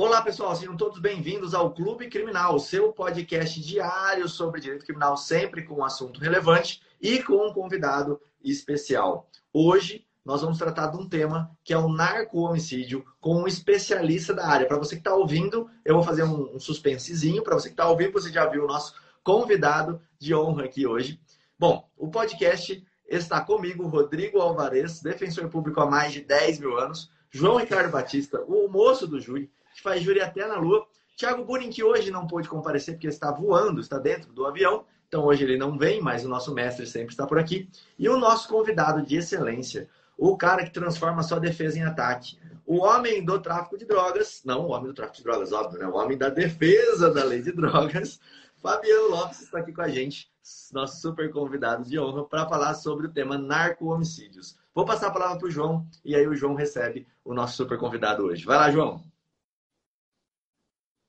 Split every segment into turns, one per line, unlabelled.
Olá, pessoal, sejam todos bem-vindos ao Clube Criminal, seu podcast diário sobre direito criminal, sempre com um assunto relevante e com um convidado especial. Hoje nós vamos tratar de um tema que é o narco-homicídio com um especialista da área. Para você que está ouvindo, eu vou fazer um, um suspensezinho. Para você que está ouvindo, você já viu o nosso convidado de honra aqui hoje. Bom, o podcast está comigo, Rodrigo Alvarez, defensor público há mais de 10 mil anos, João Ricardo Batista, o moço do júri, que faz júri até na lua. Tiago Burin, que hoje não pôde comparecer porque está voando, está dentro do avião. Então hoje ele não vem, mas o nosso mestre sempre está por aqui. E o nosso convidado de excelência, o cara que transforma sua defesa em ataque. O homem do tráfico de drogas, não o homem do tráfico de drogas, óbvio, né? O homem da defesa da lei de drogas, Fabiano Lopes está aqui com a gente, nosso super convidado de honra, para falar sobre o tema narco-homicídios. Vou passar a palavra para o João e aí o João recebe o nosso super convidado hoje. Vai lá, João.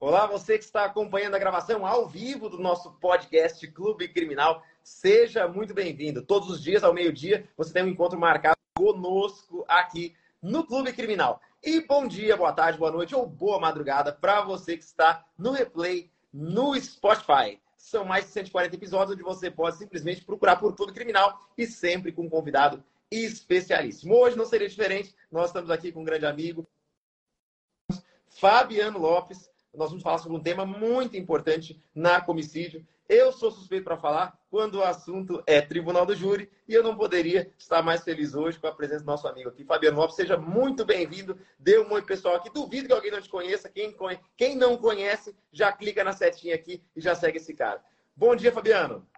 Olá, você que está acompanhando a gravação ao vivo do nosso podcast Clube Criminal, seja muito bem-vindo. Todos os dias, ao meio-dia, você tem um encontro marcado conosco aqui no Clube Criminal. E bom dia, boa tarde, boa noite ou boa madrugada para você que está no replay no Spotify. São mais de 140 episódios onde você pode simplesmente procurar por Clube Criminal e sempre com um convidado especialíssimo. Hoje não seria diferente, nós estamos aqui com um grande amigo, Fabiano Lopes. Nós vamos falar sobre um tema muito importante na comicídio eu sou suspeito para falar quando o assunto é Tribunal do Júri e eu não poderia estar mais feliz hoje com a presença do nosso amigo aqui, Fabiano Lopes. Seja muito bem-vindo. Dê um oi, pessoal, aqui. Duvido que alguém não te conheça. Quem, Quem não conhece, já clica na setinha aqui e já segue esse cara. Bom dia, Fabiano.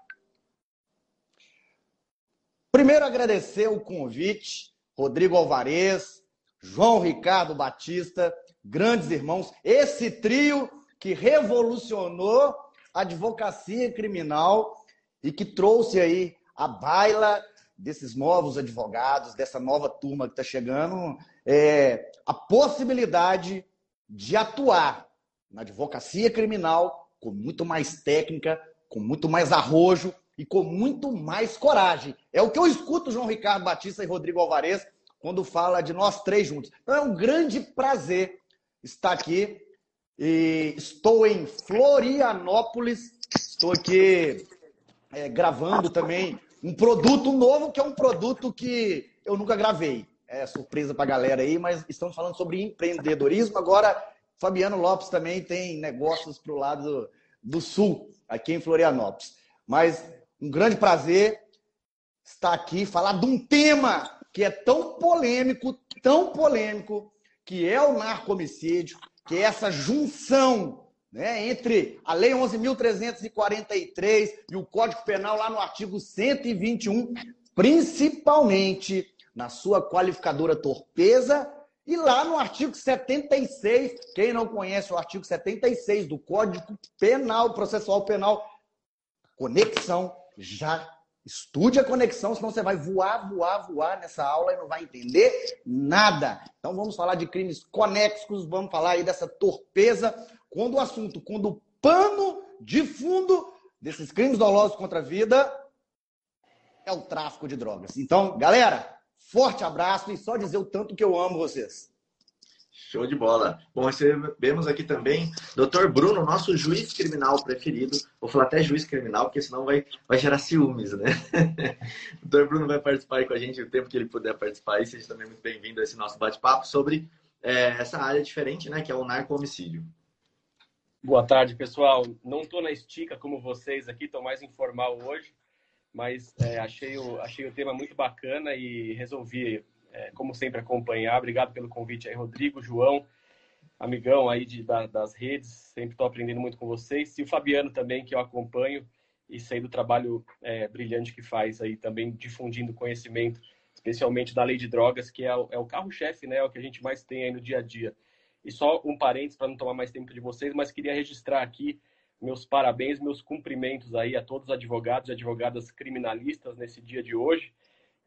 Primeiro, agradecer o convite, Rodrigo Alvarez, João Ricardo Batista, grandes irmãos, esse trio que revolucionou advocacia criminal e que trouxe aí a baila desses novos advogados, dessa nova turma que está chegando, é, a possibilidade de atuar na advocacia criminal com muito mais técnica, com muito mais arrojo e com muito mais coragem. É o que eu escuto João Ricardo Batista e Rodrigo Alvarez quando fala de nós três juntos. Então é um grande prazer estar aqui e estou em Florianópolis. Estou aqui é, gravando também um produto novo, que é um produto que eu nunca gravei. É surpresa para a galera aí, mas estamos falando sobre empreendedorismo. Agora, Fabiano Lopes também tem negócios para o lado do, do sul, aqui em Florianópolis. Mas um grande prazer estar aqui, falar de um tema que é tão polêmico, tão polêmico, que é o narcomicídio, que é essa junção né, entre a Lei 11.343 e o Código Penal, lá no artigo 121, principalmente na sua qualificadora torpeza, e lá no artigo 76, quem não conhece o artigo 76 do Código Penal, Processual Penal, conexão já Estude a conexão, senão você vai voar, voar, voar nessa aula e não vai entender nada. Então vamos falar de crimes conexos, vamos falar aí dessa torpeza, quando o assunto, quando o pano de fundo desses crimes dolosos contra a vida é o tráfico de drogas. Então, galera, forte abraço e só dizer o tanto que eu amo vocês.
Show de bola. Bom, recebemos aqui também Dr. Bruno, nosso juiz criminal preferido. Vou falar até juiz criminal, porque senão vai, vai gerar ciúmes, né? Dr. Bruno vai participar com a gente o tempo que ele puder participar. E seja também muito bem-vindo a esse nosso bate-papo sobre é, essa área diferente, né? Que é o narco-homicídio.
Boa tarde, pessoal. Não estou na estica como vocês aqui, estou mais informal hoje, mas é, achei, o, achei o tema muito bacana e resolvi é, como sempre, acompanhar. Obrigado pelo convite aí, Rodrigo, João, amigão aí de, da, das redes. Sempre estou aprendendo muito com vocês. E o Fabiano também, que eu acompanho e sei do trabalho é, brilhante que faz aí também difundindo conhecimento, especialmente da lei de drogas, que é é o carro-chefe, né? É o que a gente mais tem aí no dia a dia. E só um parênteses para não tomar mais tempo de vocês, mas queria registrar aqui meus parabéns, meus cumprimentos aí a todos os advogados e advogadas criminalistas nesse dia de hoje.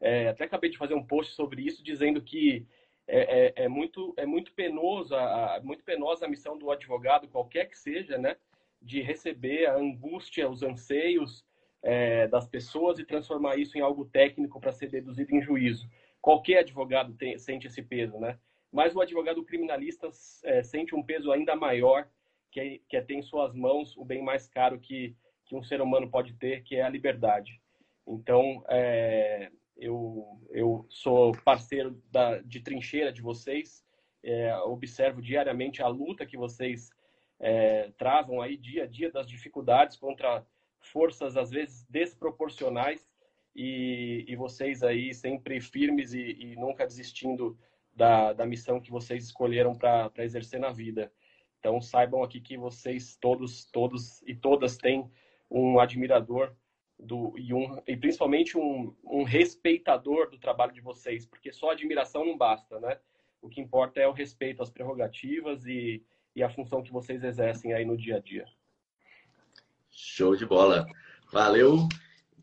É, até acabei de fazer um post sobre isso, dizendo que é, é, é muito, é muito, penosa, muito penosa a missão do advogado, qualquer que seja, né, de receber a angústia, os anseios é, das pessoas e transformar isso em algo técnico para ser deduzido em juízo. Qualquer advogado tem, sente esse peso, né? mas o advogado criminalista é, sente um peso ainda maior, que é, que é ter em suas mãos o bem mais caro que, que um ser humano pode ter, que é a liberdade. Então, é, eu, eu sou parceiro da, de trincheira de vocês, é, observo diariamente a luta que vocês é, travam aí dia a dia das dificuldades contra forças às vezes desproporcionais e, e vocês aí sempre firmes e, e nunca desistindo da, da missão que vocês escolheram para exercer na vida. Então saibam aqui que vocês todos, todos e todas têm um admirador do, e, um, e principalmente um, um respeitador do trabalho de vocês, porque só admiração não basta, né? O que importa é o respeito às prerrogativas e, e a função que vocês exercem aí no dia a dia.
Show de bola. Valeu.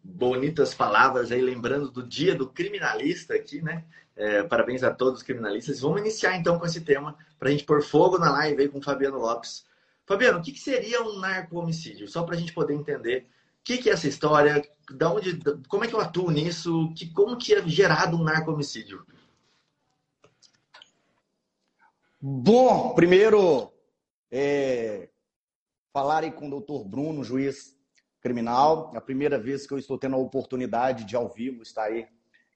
Bonitas palavras aí, lembrando do dia do criminalista aqui, né? É, parabéns a todos os criminalistas. Vamos iniciar então com esse tema para a gente pôr fogo na live aí com o Fabiano Lopes. Fabiano, o que, que seria um narco-homicídio? Só para a gente poder entender que, que, é essa história, da onde, como é que eu atuo nisso, que, como que é gerado um narco-homicídio?
Bom, primeiro, é, falarem com o doutor Bruno, juiz criminal. É a primeira vez que eu estou tendo a oportunidade de, ao vivo, estar aí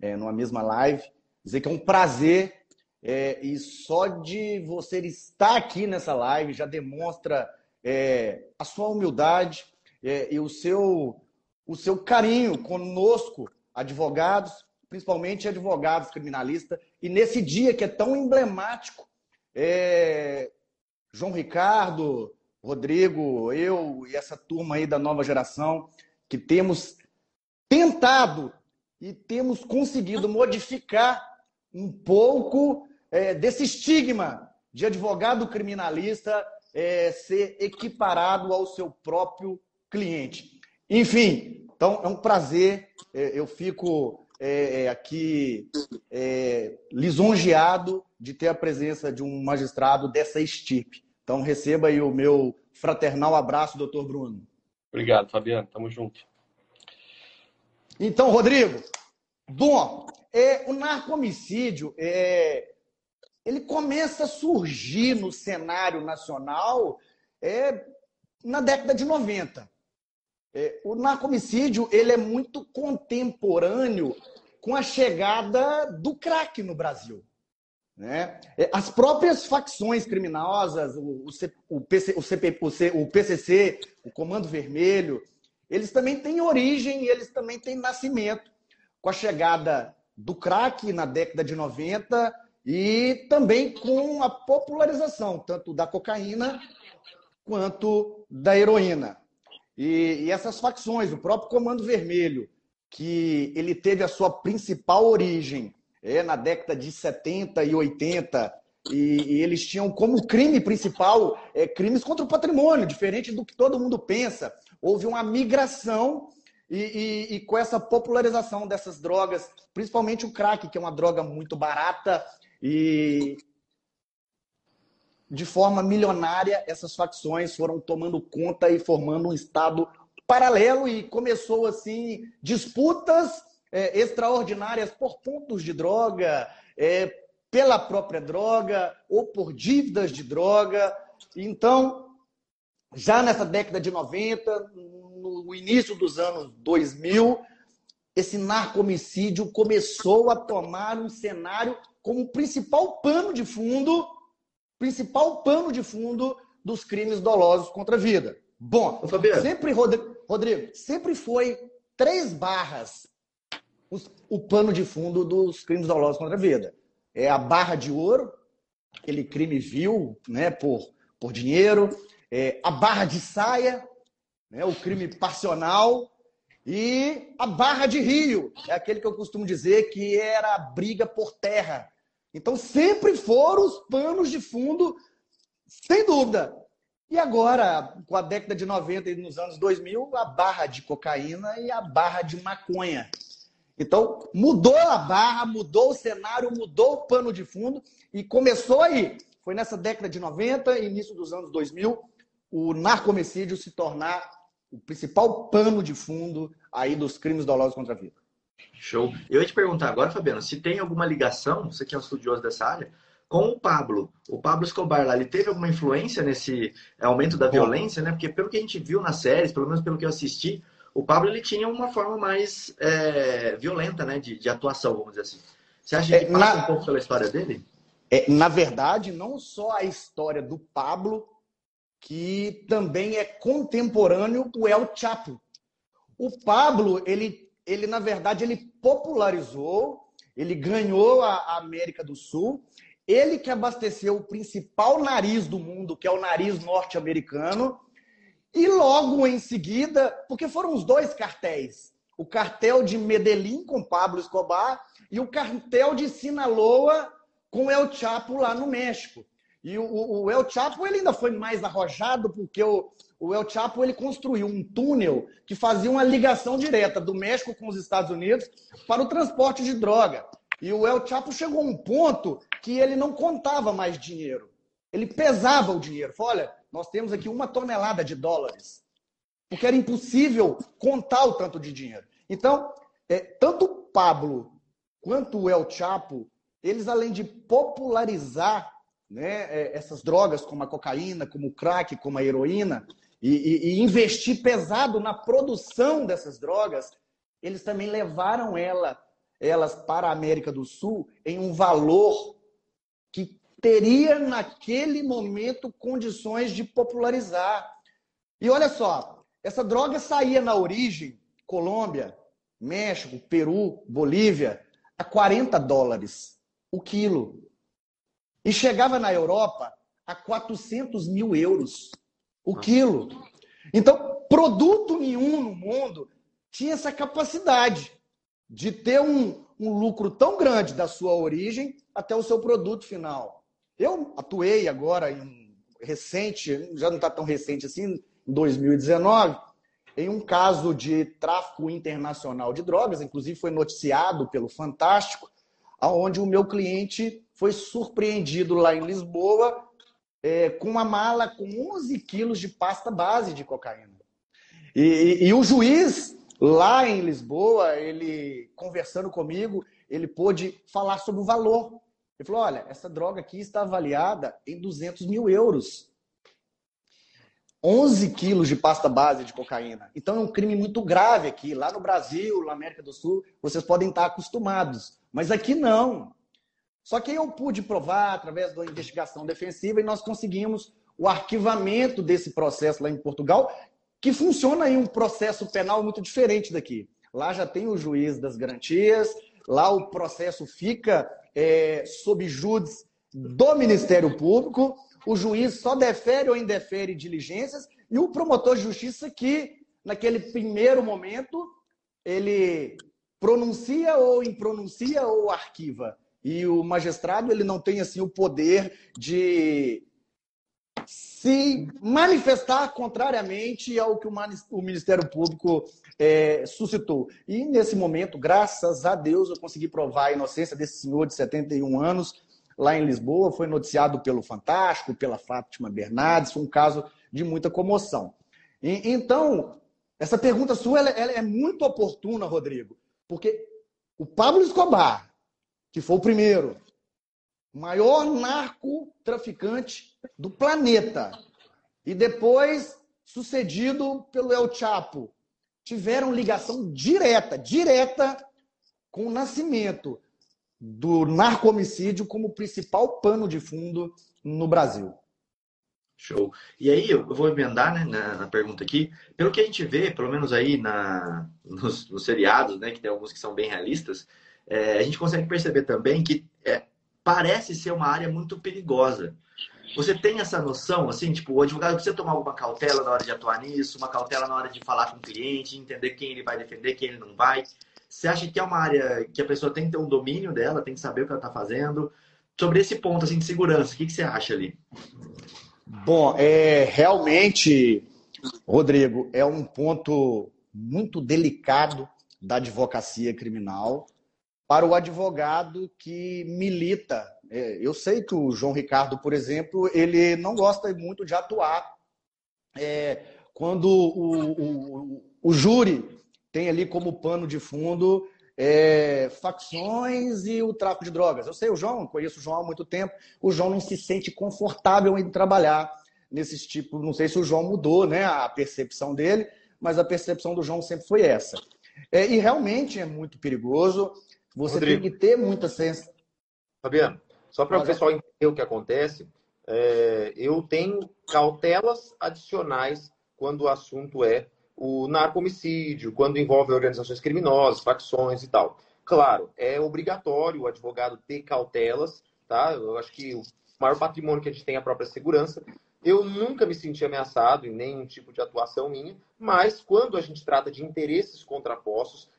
é, numa mesma live. Dizer que é um prazer é, e só de você estar aqui nessa live já demonstra é, a sua humildade é, e o seu, o seu carinho conosco, advogados, principalmente advogados criminalistas. E nesse dia que é tão emblemático é, João Ricardo, Rodrigo, eu e essa turma aí da nova geração, que temos tentado e temos conseguido modificar um pouco é, desse estigma de advogado criminalista é, ser equiparado ao seu próprio cliente. Enfim, então é um prazer, é, eu fico é, é, aqui é, lisonjeado de ter a presença de um magistrado dessa estirpe. Então, receba aí o meu fraternal abraço, doutor Bruno.
Obrigado, Fabiano. Tamo junto.
Então, Rodrigo, bom, é, o narcomicídio, é, ele começa a surgir no cenário nacional é, na década de 90. É, o narcomicídio ele é muito contemporâneo com a chegada do crack no Brasil. Né? É, as próprias facções criminosas, o, o, PC, o, CP, o, PCC, o Comando Vermelho, eles também têm origem e eles também têm nascimento com a chegada do crack na década de 90 e também com a popularização tanto da cocaína quanto da heroína. E, e essas facções, o próprio Comando Vermelho, que ele teve a sua principal origem é, na década de 70 e 80, e, e eles tinham como crime principal é, crimes contra o patrimônio, diferente do que todo mundo pensa. Houve uma migração e, e, e, com essa popularização dessas drogas, principalmente o crack, que é uma droga muito barata e, de forma milionária, essas facções foram tomando conta e formando um Estado paralelo e começou assim disputas é, extraordinárias por pontos de droga, é, pela própria droga ou por dívidas de droga. Então, já nessa década de 90, no início dos anos 2000, esse narcomicídio começou a tomar um cenário como principal pano de fundo principal pano de fundo dos crimes dolosos contra a vida. Bom, sempre, Rodrigo, sempre foi três barras o pano de fundo dos crimes dolosos contra a vida. É a barra de ouro, aquele crime vil, né, por, por dinheiro, é a barra de saia, né, o crime passional, e a barra de rio, é aquele que eu costumo dizer que era a briga por terra, então sempre foram os panos de fundo, sem dúvida. E agora, com a década de 90 e nos anos 2000, a barra de cocaína e a barra de maconha. Então, mudou a barra, mudou o cenário, mudou o pano de fundo e começou aí. Foi nessa década de 90 e início dos anos 2000, o narcomicídio se tornar o principal pano de fundo aí dos crimes dolosos contra a vida.
Show. Eu ia te perguntar agora, Fabiano, se tem alguma ligação, você que é um estudioso dessa área, com o Pablo. O Pablo Escobar lá, ele teve alguma influência nesse aumento da violência, né? Porque pelo que a gente viu nas séries, pelo menos pelo que eu assisti, o Pablo ele tinha uma forma mais é, violenta, né, de, de, atuação, vamos dizer assim. Você acha que é, passa na... um pouco pela história dele?
É, na verdade, não só a história do Pablo, que também é contemporâneo o El Chapo. O Pablo, ele, ele na verdade, ele popularizou, ele ganhou a América do Sul, ele que abasteceu o principal nariz do mundo, que é o nariz norte-americano, e logo em seguida, porque foram os dois cartéis, o cartel de Medellín com Pablo Escobar e o cartel de Sinaloa com El Chapo lá no México. E o, o, El Chapo ele ainda foi mais arrojado porque o, o El Chapo ele construiu um túnel que fazia uma ligação direta do México com os Estados Unidos para o transporte de droga. E o El Chapo chegou a um ponto que ele não contava mais dinheiro. Ele pesava o dinheiro. Falou, olha, nós temos aqui uma tonelada de dólares. Porque era impossível contar o tanto de dinheiro. Então, é, tanto o Pablo quanto o El Chapo, eles além de popularizar né, é, essas drogas como a cocaína, como o crack, como a heroína, e, e, e investir pesado na produção dessas drogas, eles também levaram ela, elas para a América do Sul em um valor que teria naquele momento condições de popularizar. E olha só, essa droga saía na origem, Colômbia, México, Peru, Bolívia, a 40 dólares o quilo. E chegava na Europa a 400 mil euros o quilo. Então, produto nenhum no mundo tinha essa capacidade de ter um, um lucro tão grande da sua origem até o seu produto final. Eu atuei agora em recente, já não está tão recente assim, em 2019, em um caso de tráfico internacional de drogas, inclusive foi noticiado pelo Fantástico, onde o meu cliente foi surpreendido lá em Lisboa é, com uma mala com 11 quilos de pasta base de cocaína. E, e, e, o juiz lá em Lisboa, ele conversando comigo, ele pôde falar sobre o valor. Ele falou: olha, essa droga aqui está avaliada em 200 mil euros. 11 quilos de pasta base de cocaína. Então é um crime muito grave aqui. Lá no Brasil, na América do Sul, vocês podem estar acostumados. Mas aqui não. Só que eu pude provar através da investigação defensiva e nós conseguimos o arquivamento desse processo lá em Portugal, que funciona em um processo penal muito diferente daqui. Lá já tem o juiz das garantias, lá o processo fica é, sob júdice do Ministério Público, o juiz só defere ou indefere diligências e o promotor de justiça que, naquele primeiro momento, ele pronuncia ou impronuncia ou arquiva e o magistrado ele não tem assim o poder de se manifestar contrariamente ao que o Ministério Público é, suscitou. E nesse momento, graças a Deus, eu consegui provar a inocência desse senhor de 71 anos lá em Lisboa. Foi noticiado pelo Fantástico, pela Fátima Bernardes. Foi um caso de muita comoção. E, então, essa pergunta sua ela, ela é muito oportuna, Rodrigo, porque o Pablo Escobar, que foi o primeiro, maior narcotraficante do planeta, e depois sucedido pelo El Chapo, tiveram ligação direta, direta com o nascimento do narco-homicídio como principal pano de fundo no Brasil.
Show. E aí, eu vou emendar né, na, na, pergunta aqui. Pelo que a gente vê, pelo menos aí na, nos, nos seriados, né, que tem alguns que são bem realistas, é, a gente consegue perceber também que é, parece ser uma área muito perigosa. Você tem essa noção, assim, tipo, o advogado precisa tomar alguma cautela na hora de atuar nisso, uma cautela na hora de falar com o cliente, entender quem ele vai defender, quem ele não vai. Você acha que é uma área que a pessoa tem que ter um domínio dela, tem que saber o que ela está fazendo? Sobre esse ponto assim, de segurança, o que, que você acha ali?
Bom, é, realmente, Rodrigo, é um ponto muito delicado da advocacia criminal para o advogado que milita. É, eu sei que o João Ricardo, por exemplo, ele não gosta muito de atuar é, quando o, o, o, júri tem ali como pano de fundo é, facções e o tráfico de drogas. Eu sei, o João, conheço o João há muito tempo, o João não se sente confortável em trabalhar nesses tipos. Não sei se o João mudou né, a percepção dele, mas a percepção do João sempre foi essa. É, e realmente é muito perigoso. Você Rodrigo. tem que ter muita sensação.
Fabiano, só para o pessoal entender o que acontece, é, eu tenho cautelas adicionais quando o assunto é o narcomicídio, quando envolve organizações criminosas, facções e tal. Claro, é obrigatório o advogado ter cautelas, tá? Eu acho que o maior patrimônio que a gente tem é a própria segurança. Eu nunca me senti ameaçado em nenhum tipo de atuação minha, mas quando a gente trata de interesses contrapostos,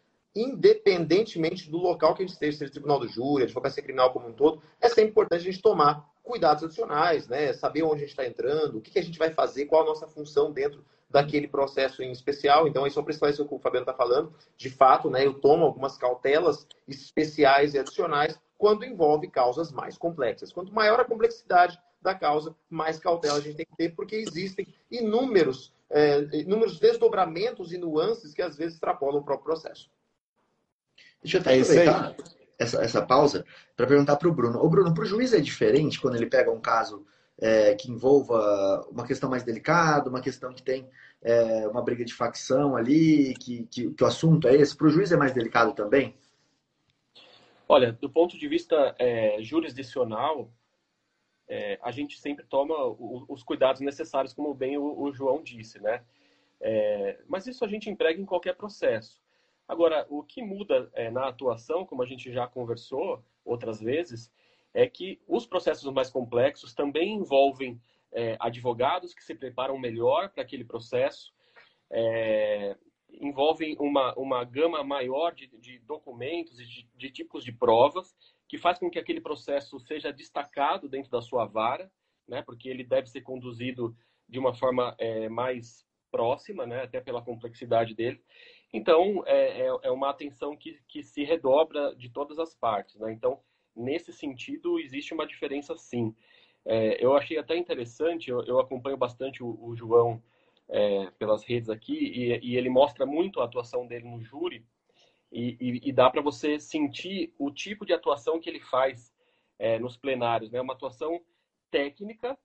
independentemente do local que a gente esteja, seja tribunal do júri, advocacia criminal como um todo, é sempre importante a gente tomar cuidados adicionais, né? Saber onde a gente está entrando, o que, que, a gente vai fazer, qual a nossa função dentro daquele processo em especial. Então, é só para esclarecer o que o Fabiano está falando. De fato, né, eu tomo algumas cautelas especiais e adicionais quando envolve causas mais complexas. Quanto maior a complexidade da causa, mais cautela a gente tem que ter, porque existem inúmeros, é, inúmeros desdobramentos e nuances que às vezes extrapolam o próprio processo.
Deixa eu até é aproveitar essa, essa pausa para perguntar para o Bruno. O Bruno, para o juiz é diferente quando ele pega um caso é, que envolva uma questão mais delicada, uma questão que tem é, uma briga de facção ali, que, que, que o assunto é esse. Para o juiz é mais delicado também?
Olha, do ponto de vista é, jurisdicional, é, a gente sempre toma os cuidados necessários, como bem o, o João disse, né? É, mas isso a gente emprega em qualquer processo. Agora, o que muda é, na atuação, como a gente já conversou outras vezes, é que os processos mais complexos também envolvem é, advogados que se preparam melhor para aquele processo, é, envolvem uma, uma gama maior de, de documentos e de, de, tipos de provas, que faz com que aquele processo seja destacado dentro da sua vara, né, porque ele deve ser conduzido de uma forma é, mais próxima, né, até pela complexidade dele. Então, é, é, é uma atenção que, que se redobra de todas as partes. Né? Então, nesse sentido, existe uma diferença sim. É, eu achei até interessante, eu, eu acompanho bastante o, o João é, pelas redes aqui, e, e, ele mostra muito a atuação dele no júri, e, e, e dá para você sentir o tipo de atuação que ele faz é, nos plenários. Né? Uma atuação técnica,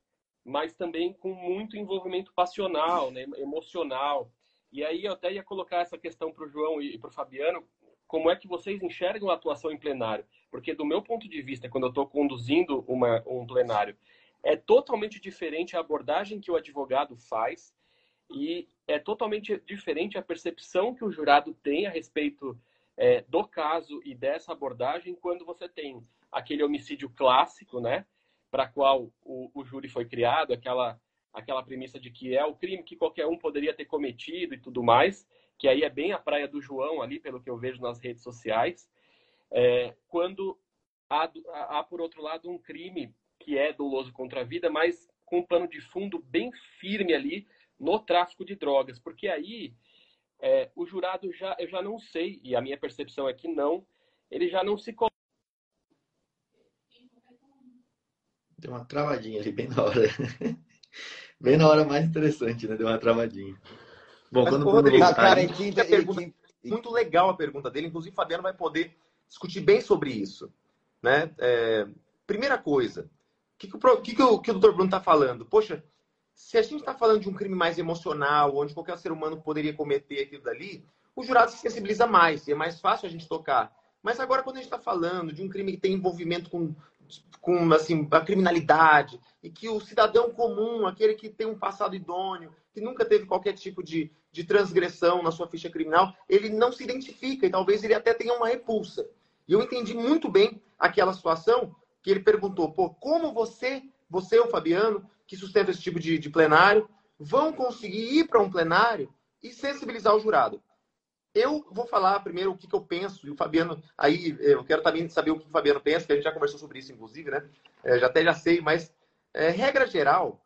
mas também com muito envolvimento passional, né? emocional. E aí eu até ia colocar essa questão para o João e para o Fabiano, como é que vocês enxergam a atuação em plenário? Porque do meu ponto de vista, quando eu estou conduzindo uma, um plenário, é totalmente diferente a abordagem que o advogado faz e é totalmente diferente a percepção que o jurado tem a respeito é, do caso e dessa abordagem quando você tem aquele homicídio clássico, né, para qual o, o júri foi criado, aquela aquela premissa de que é o crime que qualquer um poderia ter cometido e tudo mais, que aí é bem a praia do João ali, pelo que eu vejo nas redes sociais, é, quando há, há, por outro lado, um crime que é doloso contra a vida, mas com um pano de fundo bem firme ali no tráfico de drogas, porque aí é, o jurado já, eu já não sei, e a minha percepção é que não, ele já não se
Deu uma travadinha ali bem na hora. Bem na hora mais interessante, né? Deu uma travadinha.
Bom, Mas, quando o Rodrigo, voltar, cara, quinta, pergunta, muito legal a pergunta dele. Inclusive, o Fabiano vai poder discutir bem sobre isso. Né? É, primeira coisa, o que, que, o, que, que, o, que o doutor Bruno está falando? Poxa, se a gente está falando de um crime mais emocional, onde qualquer ser humano poderia cometer aquilo dali, o jurado se sensibiliza mais e é mais fácil a gente tocar. Mas agora, quando a gente está falando de um crime que tem envolvimento com com assim, a criminalidade e que o cidadão comum, aquele que tem um passado idôneo, que nunca teve qualquer tipo de, de transgressão na sua ficha criminal, ele não se identifica e talvez ele até tenha uma repulsa. E eu entendi muito bem aquela situação que ele perguntou, pô, como você, você, o Fabiano, que sustenta esse tipo de, de plenário, vão conseguir ir para um plenário e sensibilizar o jurado? Eu vou falar primeiro o que, que, eu penso, e o Fabiano, aí eu quero também saber o que o Fabiano pensa, que a gente já conversou sobre isso, inclusive, né? É, já até já sei, mas, é, regra geral,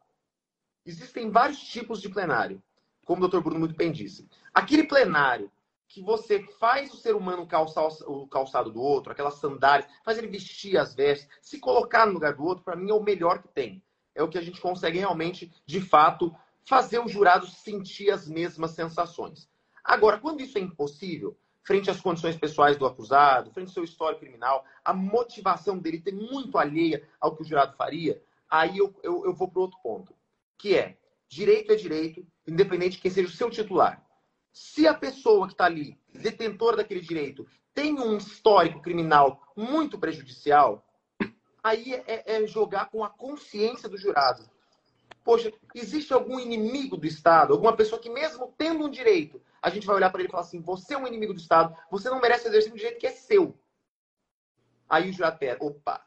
existem vários tipos de plenário, como o doutor Bruno muito bem disse. Aquele plenário que você faz o ser humano calçar o calçado do outro, aquelas sandálias, faz ele vestir as vestes, se colocar no lugar do outro, para mim é o melhor que tem. É o que a gente consegue realmente, de fato, fazer o jurado sentir as mesmas sensações. Agora, quando isso é impossível, frente às condições pessoais do acusado, frente ao seu histórico criminal, a motivação dele tem muito alheia ao que o jurado faria, aí eu, eu, eu vou para outro ponto, que é direito é direito, independente de quem seja o seu titular. Se a pessoa que está ali, detentora daquele direito, tem um histórico criminal muito prejudicial, aí é, é jogar com a consciência do jurado. Poxa, existe algum inimigo do Estado, alguma pessoa que, mesmo tendo um direito, a gente vai olhar para ele e falar assim: você é um inimigo do Estado, você não merece exercer um direito que é seu. Aí o jurado pega, opa,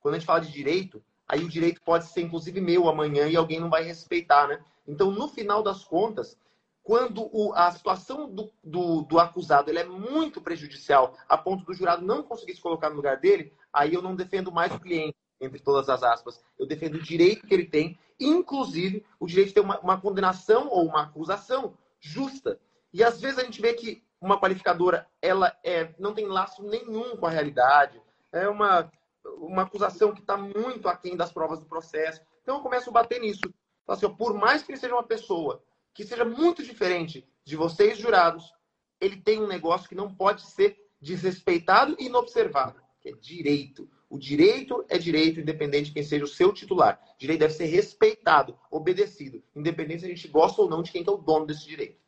quando a gente fala de direito, aí o direito pode ser inclusive meu amanhã e alguém não vai respeitar, né? Então, no final das contas, quando o, a situação do, do, do acusado é muito prejudicial, a ponto do jurado não conseguir se colocar no lugar dele, aí eu não defendo mais o cliente, entre todas as aspas. Eu defendo o direito que ele tem, inclusive o direito de ter uma, uma condenação ou uma acusação justa. E às vezes a gente vê que uma qualificadora ela é, não tem laço nenhum com a realidade, é uma, uma acusação que está muito aquém das provas do processo. Então eu começo a bater nisso. Assim, por mais que ele seja uma pessoa que seja muito diferente de vocês, jurados, ele tem um negócio que não pode ser desrespeitado e inobservado, que é direito. O direito é direito, independente de quem seja o seu titular. O direito deve ser respeitado, obedecido, independente se a gente gosta ou não de quem é o dono desse direito.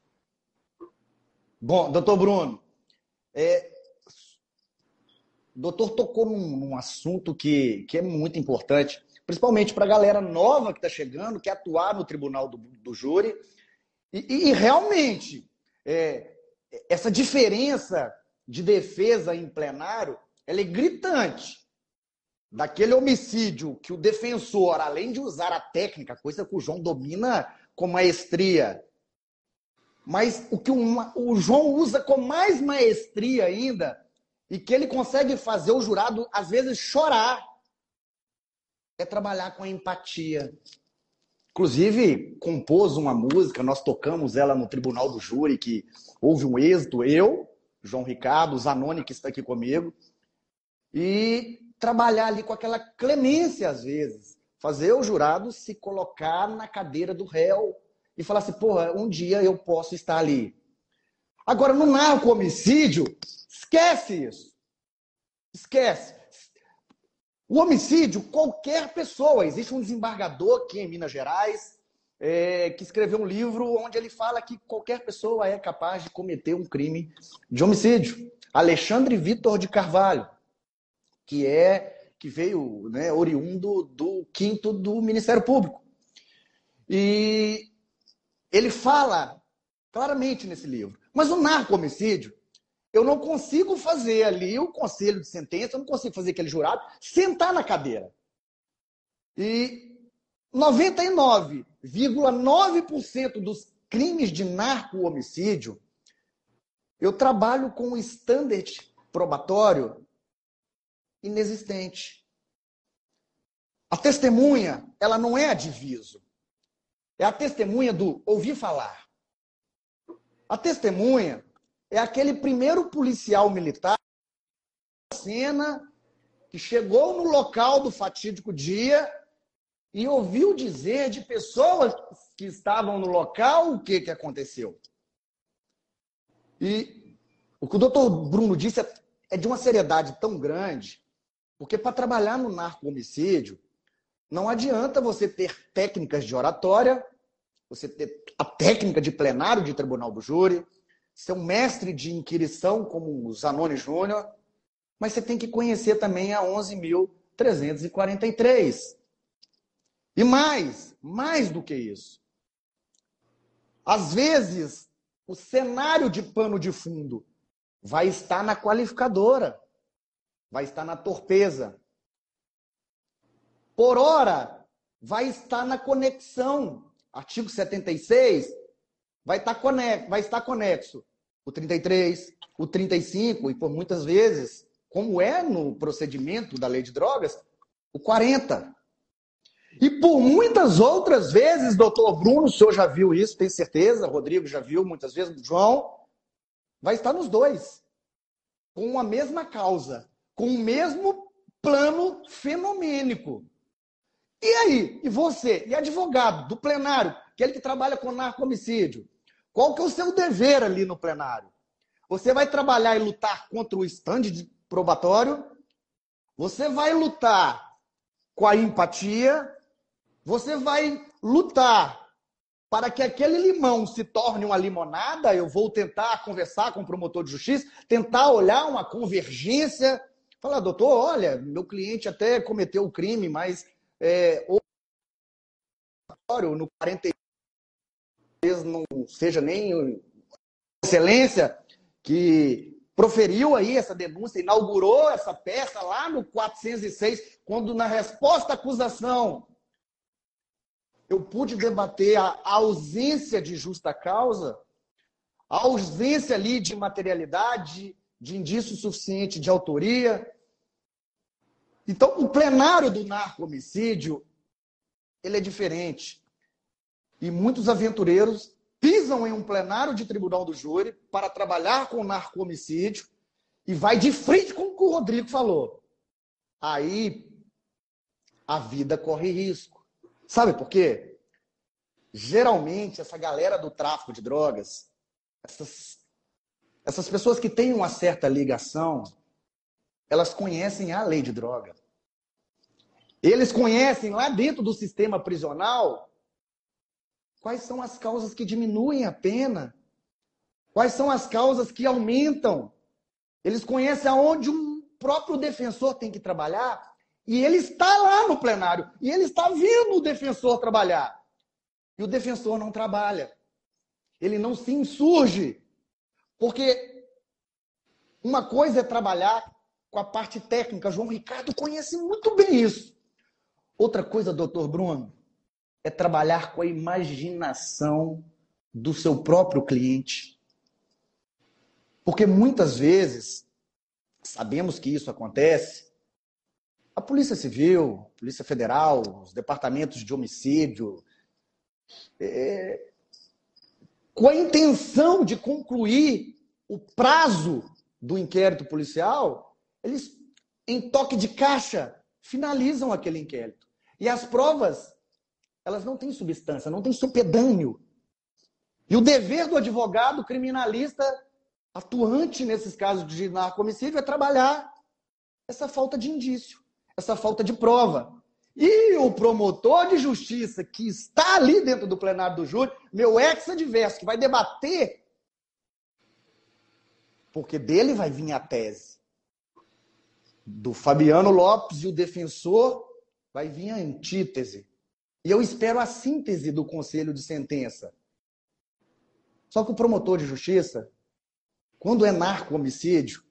Bom, doutor Bruno, é, doutor tocou num, num, assunto que, que é muito importante, principalmente para a galera nova que está chegando, que atuar no tribunal do, do júri. E, e, realmente, é, essa diferença de defesa em plenário é gritante. Daquele homicídio que o defensor, além de usar a técnica, coisa que o João domina com maestria, mas o que o João usa com mais maestria ainda, e que ele consegue fazer o jurado, às vezes, chorar, é trabalhar com a empatia. Inclusive, compôs uma música, nós tocamos ela no Tribunal do Júri, que houve um êxito, eu, João Ricardo, Zanoni, que está aqui comigo, e trabalhar ali com aquela clemência, às vezes. Fazer o jurado se colocar na cadeira do réu e falar assim, porra, um dia eu posso estar ali. Agora, no narco homicídio, esquece isso. Esquece. O homicídio, qualquer pessoa. Existe um desembargador aqui em Minas Gerais é, que escreveu um livro onde ele fala que qualquer pessoa é capaz de cometer um crime de homicídio. Alexandre Vitor de Carvalho, que é que veio né, oriundo do quinto do Ministério Público. E ele fala claramente nesse livro. Mas o narco-homicídio, eu não consigo fazer ali o conselho de sentença, eu não consigo fazer aquele jurado sentar na cadeira. E 99,9% dos crimes de narco-homicídio, eu trabalho com um standard probatório inexistente. A testemunha, ela não é a diviso. É a testemunha do ouvir falar. A testemunha é aquele primeiro policial militar cena que chegou no local do fatídico dia e ouviu dizer de pessoas que estavam no local o que, que aconteceu. E o que o doutor Bruno disse é, é de uma seriedade tão grande, porque para trabalhar no narco-homicídio, não adianta você ter técnicas de oratória, você ter a técnica de plenário de tribunal do júri, ser um mestre de inquirição como o Zanoni Júnior, mas você tem que conhecer também a 11.343. E mais, mais do que isso. Às vezes, o cenário de pano de fundo vai estar na qualificadora, vai estar na torpeza, por hora, vai estar na conexão. Artigo 76 vai estar, conexo, vai estar conexo o 33, o 35 e por muitas vezes, como é no procedimento da lei de drogas, o 40. E por muitas outras vezes, doutor Bruno, o senhor já viu isso, tem certeza, Rodrigo já viu muitas vezes, João, vai estar nos dois, com a mesma causa, com o mesmo plano fenomênico. E aí? E você? E advogado do plenário, aquele que trabalha com narco-homicídio? Qual que é o seu dever ali no plenário? Você vai trabalhar e lutar contra o stand de probatório, você vai lutar com a empatia, você vai lutar para que aquele limão se torne uma limonada. Eu vou tentar conversar com o promotor de justiça, tentar olhar uma convergência. Falar, doutor, olha, meu cliente até cometeu o crime, mas é, no 40 não seja nem excelência que proferiu aí essa denúncia, inaugurou essa peça lá no 406, quando na resposta à acusação eu pude debater a ausência de justa causa, a ausência ali de materialidade, de indício suficiente de autoria. Então, o plenário do narco-homicídio, ele é diferente. E muitos aventureiros pisam em um plenário de tribunal do júri para trabalhar com narco-homicídio e vai de frente com o que o Rodrigo falou. Aí a vida corre risco. Sabe por quê? Geralmente, essa galera do tráfico de drogas, essas, essas pessoas que têm uma certa ligação, elas conhecem a lei de droga. Eles conhecem lá dentro do sistema prisional quais são as causas que diminuem a pena, quais são as causas que aumentam. Eles conhecem aonde um próprio defensor tem que trabalhar e ele está lá no plenário e ele está vendo o defensor trabalhar. E o defensor não trabalha. Ele não se insurge. Porque uma coisa é trabalhar com a parte técnica. João Ricardo conhece muito bem isso. Outra coisa, doutor Bruno, é trabalhar com a imaginação do seu próprio cliente. Porque muitas vezes, sabemos que isso acontece, a Polícia Civil, Polícia Federal, os departamentos de homicídio, é, com a intenção de concluir o prazo do inquérito policial, eles, em toque de caixa, finalizam aquele inquérito. E as provas, elas não têm substância, não têm supedâneo. E o dever do advogado criminalista atuante nesses casos de narcomicídio é trabalhar essa falta de indício essa falta de prova. E o promotor de justiça que está ali dentro do plenário do júri, meu ex-adverso, que vai debater, porque dele vai vir a tese. Do Fabiano Lopes e o defensor vai vir a antítese. E eu espero a síntese do conselho de sentença. Só que o promotor de justiça, quando é narco-homicídio,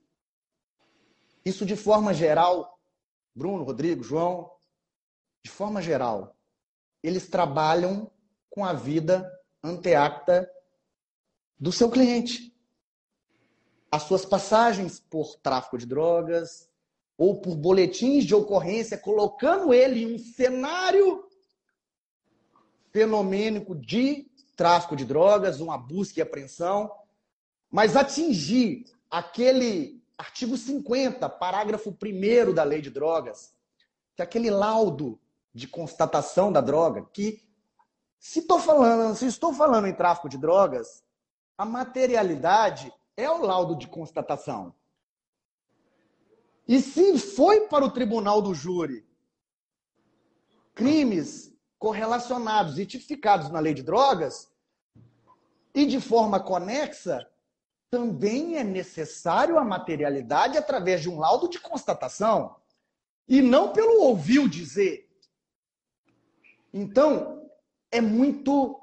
isso de forma geral Bruno, Rodrigo, João, de forma geral, eles trabalham com a vida anteacta do seu cliente. As suas passagens por tráfico de drogas ou por boletins de ocorrência, colocando ele em um cenário fenomênico de tráfico de drogas, uma busca e apreensão, mas atingir aquele artigo 50, parágrafo 1 da Lei de Drogas, que aquele laudo de constatação da droga, que se estou falando, se estou falando em tráfico de drogas, a materialidade é o laudo de constatação. E se foi para o tribunal do júri crimes correlacionados e tipificados na lei de drogas, e de forma conexa, também é necessário a materialidade através de um laudo de constatação e não pelo ouviu dizer. Então, é muito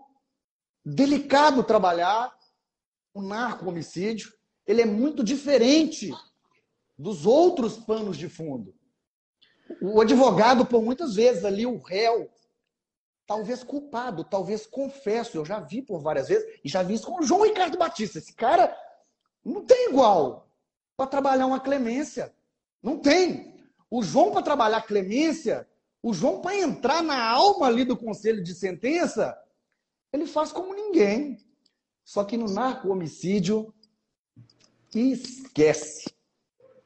delicado trabalhar o narco-homicídio, ele é muito diferente dos outros panos de fundo. O advogado, por muitas vezes, ali, o réu, talvez culpado, talvez confesso, eu já vi por várias vezes, e já vi isso com o João Ricardo Batista. Esse cara não tem igual para trabalhar uma clemência. Não tem. O João para trabalhar clemência, o João para entrar na alma ali do conselho de sentença, ele faz como ninguém. Só que no narco-homicídio, esquece.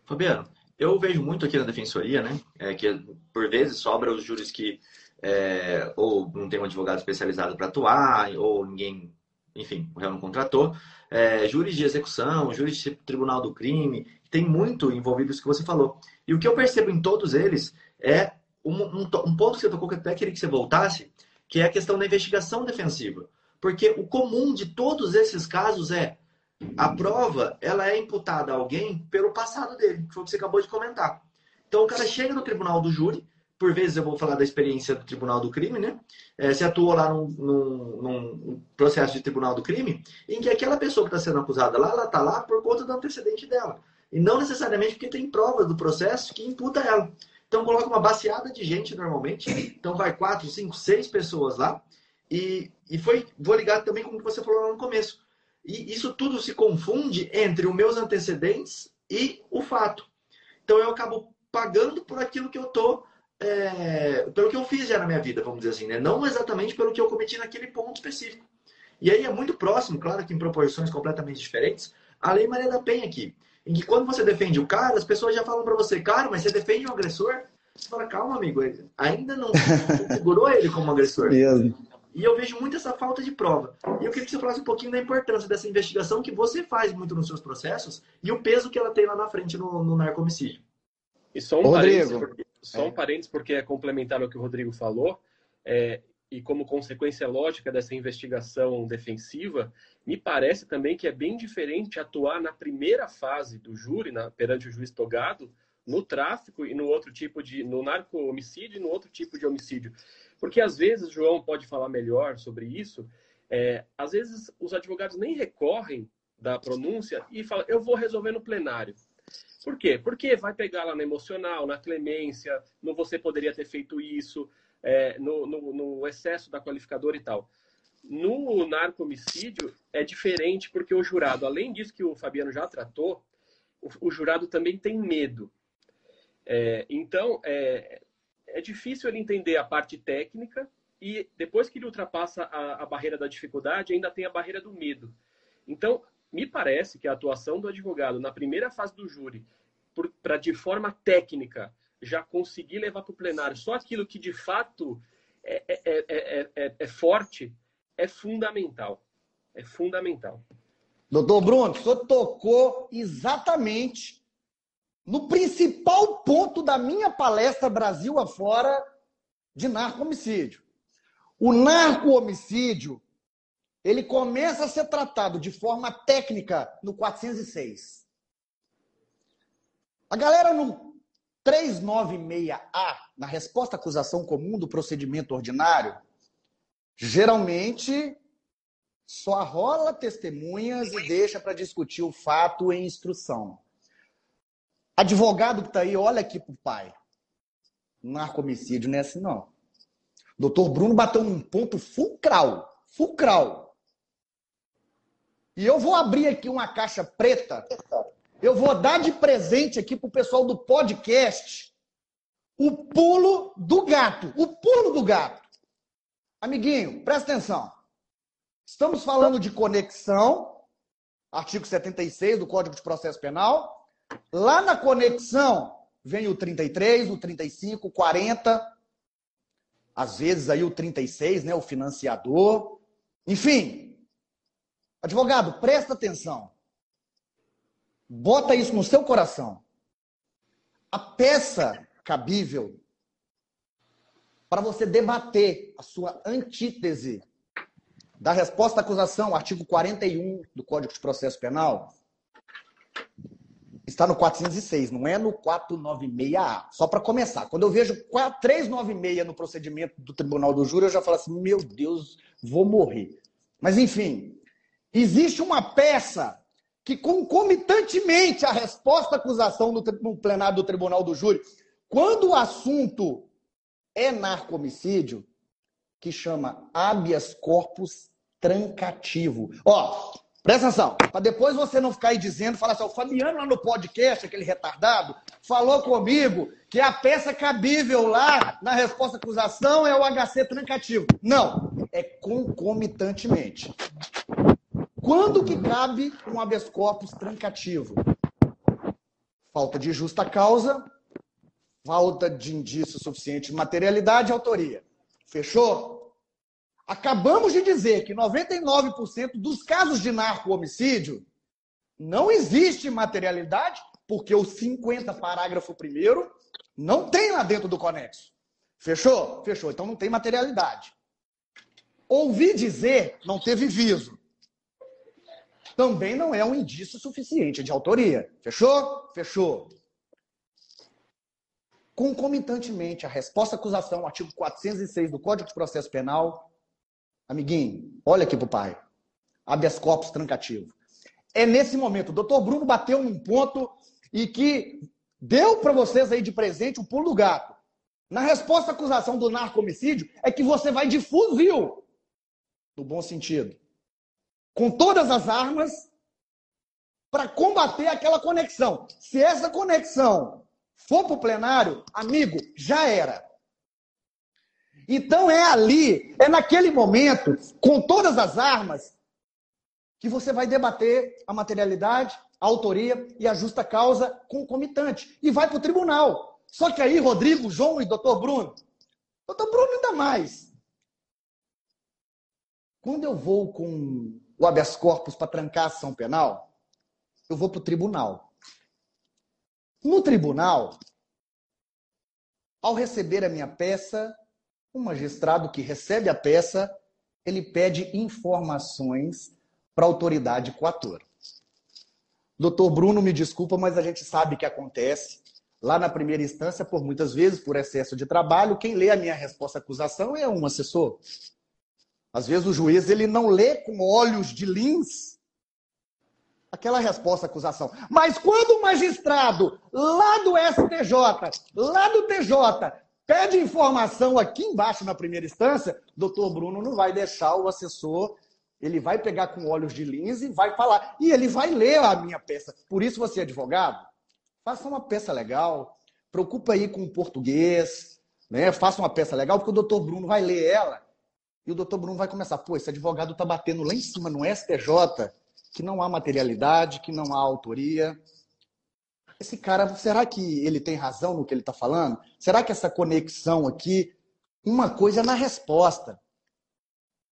Fabiano, eu vejo muito aqui na defensoria, né? É que por vezes sobra os júris que é, ou não tem um advogado especializado para atuar, ou ninguém enfim, o réu não contratou, é, júris de execução, júris de tribunal do crime, tem muito envolvido isso que você falou. E o que eu percebo em todos eles é um, um, um ponto que você tocou que eu até queria que você voltasse, que é a questão da investigação defensiva. Porque o comum de todos esses casos é a prova ela é imputada a alguém pelo passado dele, que foi o que você acabou de comentar. Então o cara chega no tribunal do júri, por vezes eu vou falar da experiência do tribunal do crime, né? É, você atuou lá num, num, num, processo de tribunal do crime, em que aquela pessoa que está sendo acusada lá, ela está lá por conta do antecedente dela. E não necessariamente porque tem provas do processo que imputa ela. Então coloca uma baseada de gente normalmente. Então vai quatro, cinco, seis pessoas lá. E, e foi, vou ligar também com o que você falou lá no começo. E isso tudo se confunde entre os meus antecedentes e o fato. Então eu acabo pagando por aquilo que eu tô, é, pelo que eu fiz já na minha vida, vamos dizer assim, né? Não exatamente pelo que eu cometi naquele ponto específico. E aí é muito próximo, claro que em proporções completamente diferentes, a Lei Maria da Penha aqui em que quando você defende o cara, as pessoas já falam para você, cara, mas você defende um agressor? Você fala, calma, amigo, ainda não configurou ele como agressor. Mesmo. E eu vejo muito essa falta de prova. E eu queria que você falasse um pouquinho da importância dessa investigação que você faz muito nos seus processos e o peso que ela tem lá na frente no, no narcomicídio.
E só um, parênteses, porque, só um é. parênteses, porque é complementar o que o Rodrigo falou. É, e como consequência lógica dessa investigação defensiva, me parece também que é bem diferente atuar na primeira fase do júri, na, perante o juiz togado, no tráfico e no outro tipo de. no narco-homicídio e no outro tipo de homicídio. Porque às vezes, João pode falar melhor sobre isso, é, às vezes os advogados nem recorrem da pronúncia e falam, eu vou resolver no plenário. Por quê? Porque vai pegar lá no emocional, na clemência, não você poderia ter feito isso é, no, no, no, excesso da qualificadora e tal. No narco-homicídio é diferente porque o jurado, além disso que o Fabiano já tratou, o, o jurado também tem medo. É, então, é, é difícil ele entender a parte técnica e depois que ele ultrapassa a, a barreira da dificuldade, ainda tem a barreira do medo. Então, me parece que a atuação do advogado na primeira fase do júri, para de forma técnica já conseguir levar para o plenário só aquilo que de fato é, é, é, é, forte, é fundamental. É fundamental.
Doutor Bruno, o senhor tocou exatamente no principal ponto da minha palestra Brasil afora de narco-homicídio. O narco-homicídio, ele começa a ser tratado de forma técnica no 406. A galera no 396A, na resposta à acusação comum do procedimento ordinário, geralmente só rola testemunhas e deixa para discutir o fato em instrução. Advogado que está aí, olha aqui para o pai. Narcomicídio não é assim, não. Doutor Bruno bateu num ponto fulcral. Fulcral. E eu vou abrir aqui uma caixa preta eu vou dar de presente aqui para o pessoal do podcast o pulo do gato. O pulo do gato. Amiguinho, presta atenção. Estamos falando de conexão, artigo 76 do Código de Processo Penal. Lá na conexão vem o 33, o 35, o 40, às vezes aí o 36, né, o financiador. Enfim, advogado, presta atenção. Bota isso no seu coração. A peça cabível para você debater a sua antítese da resposta à acusação, artigo 41 do Código de Processo Penal, está no 406, não é no 496A. Só para começar. Quando eu vejo 396 no procedimento do Tribunal do Júri, eu já falo assim: meu Deus, vou morrer. Mas, enfim, existe uma peça que concomitantemente à resposta à acusação no plenário do Tribunal do Júri, quando o assunto é narcomicídio, que chama habeas corpus trancativo. Ó, presta atenção, para depois você não ficar aí dizendo, falar assim, o Fabiano lá no podcast, aquele retardado, falou comigo que a peça cabível lá na resposta à acusação é o HC trancativo. Não, é concomitantemente. Quando que cabe um habeas corpus trancativo? Falta de justa causa, falta de indício suficiente de materialidade e autoria. Fechou? Acabamos de dizer que 99% dos casos de narco-homicídio não existe materialidade, porque o 50, parágrafo 1 não tem lá dentro do conexo. Fechou? Fechou. Então não tem materialidade. Ouvi dizer, não teve viso. Também não é um indício suficiente de autoria. Fechou? Fechou. Concomitantemente, a resposta à acusação, artigo 406 do Código de Processo Penal, amiguinho, olha aqui pro pai. Habeas corpus trancativo. É nesse momento, o doutor Bruno bateu num ponto e que deu para vocês aí de presente o pulo do gato. Na resposta à acusação do narco-homicídio é que você vai de fuzil, no bom sentido, com todas as armas para combater aquela conexão. Se essa conexão for para o plenário, amigo, já era. Então é ali, é naquele momento, com todas as armas, que você vai debater a materialidade, a autoria e a justa causa concomitante. E vai para o tribunal. Só que aí, Rodrigo, João e doutor Bruno, doutor Bruno ainda mais. Quando eu vou com o habeas corpus para trancar a ação penal, eu vou para o tribunal. No tribunal, ao receber a minha peça, o magistrado que recebe a peça, ele pede informações para a autoridade coatora. Doutor Bruno, me desculpa, mas a gente sabe que acontece. Lá na primeira instância, por muitas vezes, por excesso de trabalho, quem lê a minha resposta à acusação é um assessor. Às vezes o juiz ele não lê com olhos de lins aquela resposta à acusação. Mas quando o magistrado lá do STJ, lá do TJ, pede informação aqui embaixo na primeira instância, doutor Bruno não vai deixar o assessor, ele vai pegar com olhos de lince e vai falar. E ele vai ler a minha peça. Por isso, você é advogado, faça uma peça legal, preocupa aí com o português, né? faça uma peça legal, porque o doutor Bruno vai ler ela. E o doutor Bruno vai começar, pô, esse advogado está batendo lá em cima no STJ, que não há materialidade, que não há autoria. Esse cara, será que ele tem razão no que ele está falando? Será que essa conexão aqui, uma coisa é na resposta.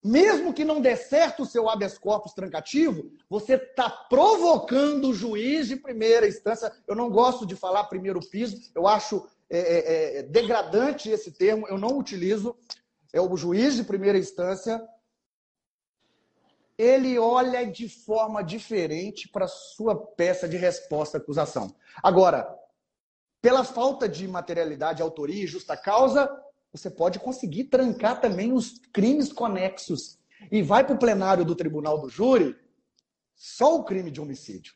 Mesmo que não dê certo o seu habeas corpus trancativo, você está provocando o juiz de primeira instância. Eu não gosto de falar primeiro piso, eu acho é, é, é, degradante esse termo, eu não utilizo. É o juiz de primeira instância ele olha de forma diferente para sua peça de resposta à acusação. Agora, pela falta de materialidade, autoria e justa causa, você pode conseguir trancar também os crimes conexos e vai para o plenário do tribunal do júri só o crime de homicídio.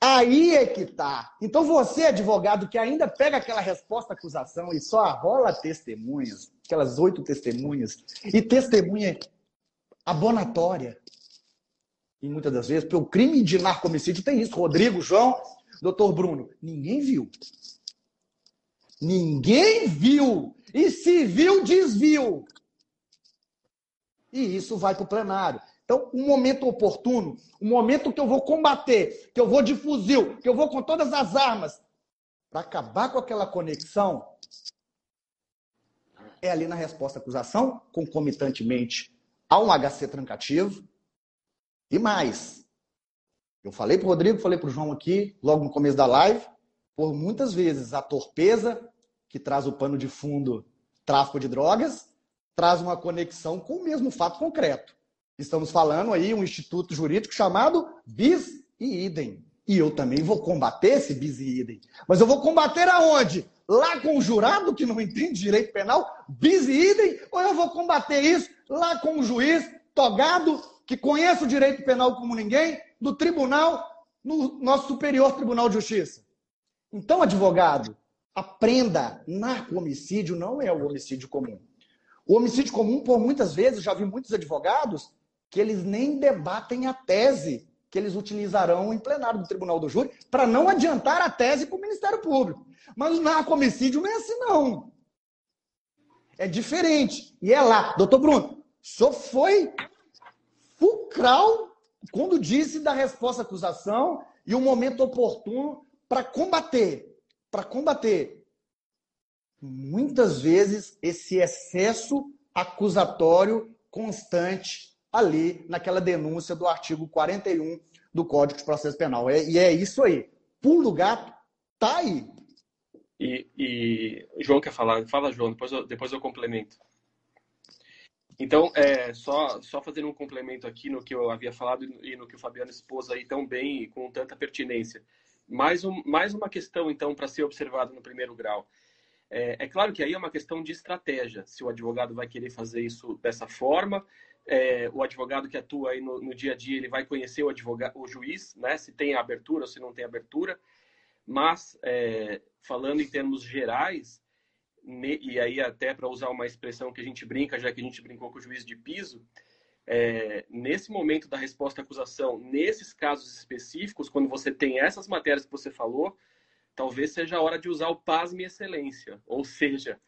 Aí é que tá. Então você, advogado, que ainda pega aquela resposta à acusação e só arrola testemunhas, aquelas oito testemunhas, e testemunha abonatória. E muitas das vezes, porque o crime de narcomicídio tem isso. Rodrigo, João, doutor Bruno, ninguém viu. Ninguém viu. E se viu, desviu. E isso vai para o plenário. Então, um momento oportuno, um momento que eu vou combater, que eu vou de fuzil, que eu vou com todas as armas, para acabar com aquela conexão, é ali na resposta à acusação, concomitantemente há um HC trancativo. E mais, eu falei para o Rodrigo, falei para o João aqui, logo no começo da live, por muitas vezes a torpeza, que traz o pano de fundo tráfico de drogas, traz uma conexão com o mesmo fato concreto. Estamos falando aí um instituto jurídico chamado bis e idem. E eu também vou combater esse bis e idem. Mas eu vou combater aonde? Lá com o jurado que não entende direito penal, bis e idem? Ou eu vou combater isso lá com o juiz togado, que conhece o direito penal como ninguém, do tribunal, no nosso Superior Tribunal de Justiça? Então, advogado, aprenda, narco-homicídio não é o homicídio comum. O homicídio comum, por muitas vezes, já vi muitos advogados que eles nem debatem a tese que eles utilizarão em plenário do Tribunal do Júri para não adiantar a tese para o Ministério Público. Mas o narco-homicídio não é assim, não. É diferente. E é lá. Doutor Bruno, só foi fulcral quando disse da resposta à acusação e o momento oportuno para combater. Para combater. muitas vezes esse excesso acusatório constante ali naquela denúncia do artigo 41 do Código de Processo Penal. É, e é isso aí. Pulo gato tá aí.
E, e João quer falar? Fala, João, depois eu, depois eu complemento. Então, é, só, só fazendo um complemento aqui no que eu havia falado e no que o Fabiano expôs aí tão bem e com tanta pertinência. Mais, um, mais uma questão, então, para ser observado no primeiro grau. É, é, claro que aí é uma questão de estratégia. Se o advogado vai querer fazer isso dessa forma, é, o advogado que atua aí no, no, dia a dia, ele vai conhecer o, advogado, o juiz, né? Se tem abertura ou se não tem abertura. Mas, é, falando em termos gerais, e aí até para usar uma expressão que a gente brinca, já que a gente brincou com o juiz de piso, é, nesse momento da resposta à acusação, nesses casos específicos, quando você tem essas matérias que você falou, talvez seja a hora de usar o pasme excelência. Ou seja,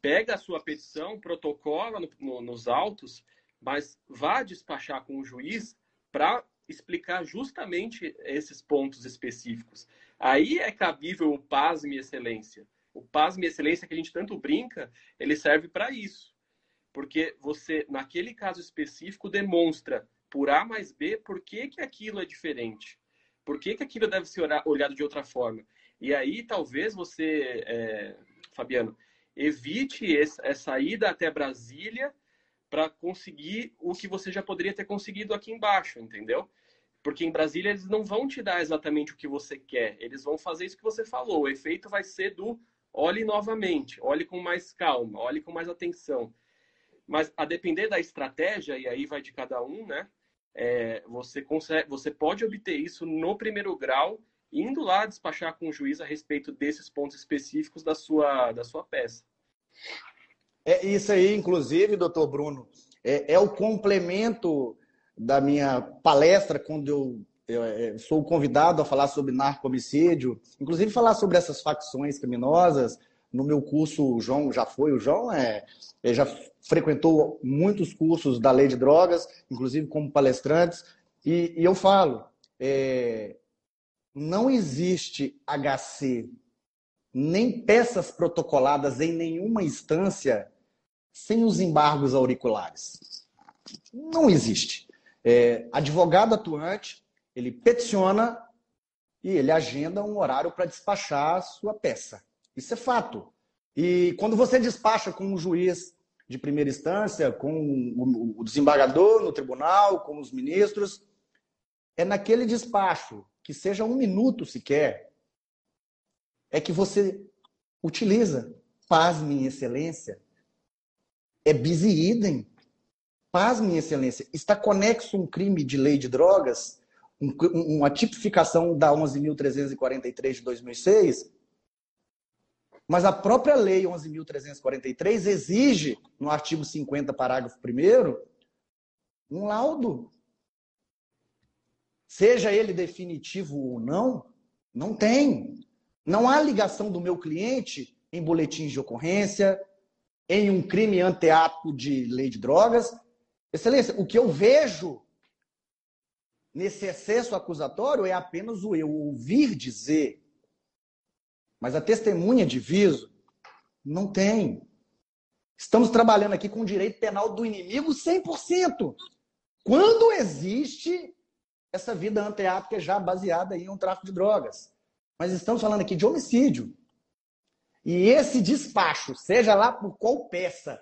pega a sua petição, protocola no, no, nos autos, mas vá despachar com o juiz para explicar justamente esses pontos específicos. Aí é cabível o pasme excelência. O pasme excelência que a gente tanto brinca, ele serve para isso. Porque você, naquele caso específico, demonstra por A mais B por que, que aquilo é diferente. Por que, que aquilo deve ser olhado de outra forma. E aí, talvez você, é, Fabiano, evite essa ida até Brasília para conseguir o que você já poderia ter conseguido aqui embaixo, entendeu? Porque em Brasília eles não vão te dar exatamente o que você quer, eles vão fazer isso que você falou. O efeito vai ser do olhe novamente, olhe com mais calma, olhe com mais atenção. Mas a depender da estratégia, e aí vai de cada um, né? É, você, consegue, você pode obter isso no primeiro grau indo lá despachar com o juiz a respeito desses pontos específicos da sua, da sua peça.
É isso aí, inclusive, doutor Bruno, é, é o complemento da minha palestra quando eu, eu, é, sou convidado a falar sobre narco-homicídio, inclusive falar sobre essas facções criminosas. No meu curso, o João já foi, o João é, já frequentou muitos cursos da lei de drogas, inclusive como palestrantes, e, e eu falo, é, não existe HC, nem peças protocoladas em nenhuma instância sem os embargos auriculares. Não existe. É, advogado atuante, ele peticiona e ele agenda um horário para despachar a sua peça. Isso é fato. E quando você despacha com um juiz de primeira instância, com o desembargador no tribunal, com os ministros, é naquele despacho que seja um minuto sequer, é que você utiliza. Paz, minha excelência. É busy idem. Paz, minha excelência. Está conexo um crime de lei de drogas, um, uma tipificação da 11.343 de 2006, mas a própria lei 11.343 exige, no artigo 50, parágrafo 1 um laudo seja ele definitivo ou não, não tem. Não há ligação do meu cliente em boletins de ocorrência, em um crime anteato de lei de drogas. Excelência, o que eu vejo nesse excesso acusatório é apenas o eu ouvir dizer. Mas a testemunha de viso não tem. Estamos trabalhando aqui com o direito penal do inimigo 100%. Quando existe essa vida anteática já baseada em um tráfico de drogas. Mas estamos falando aqui de homicídio. E esse despacho, seja lá por qual peça,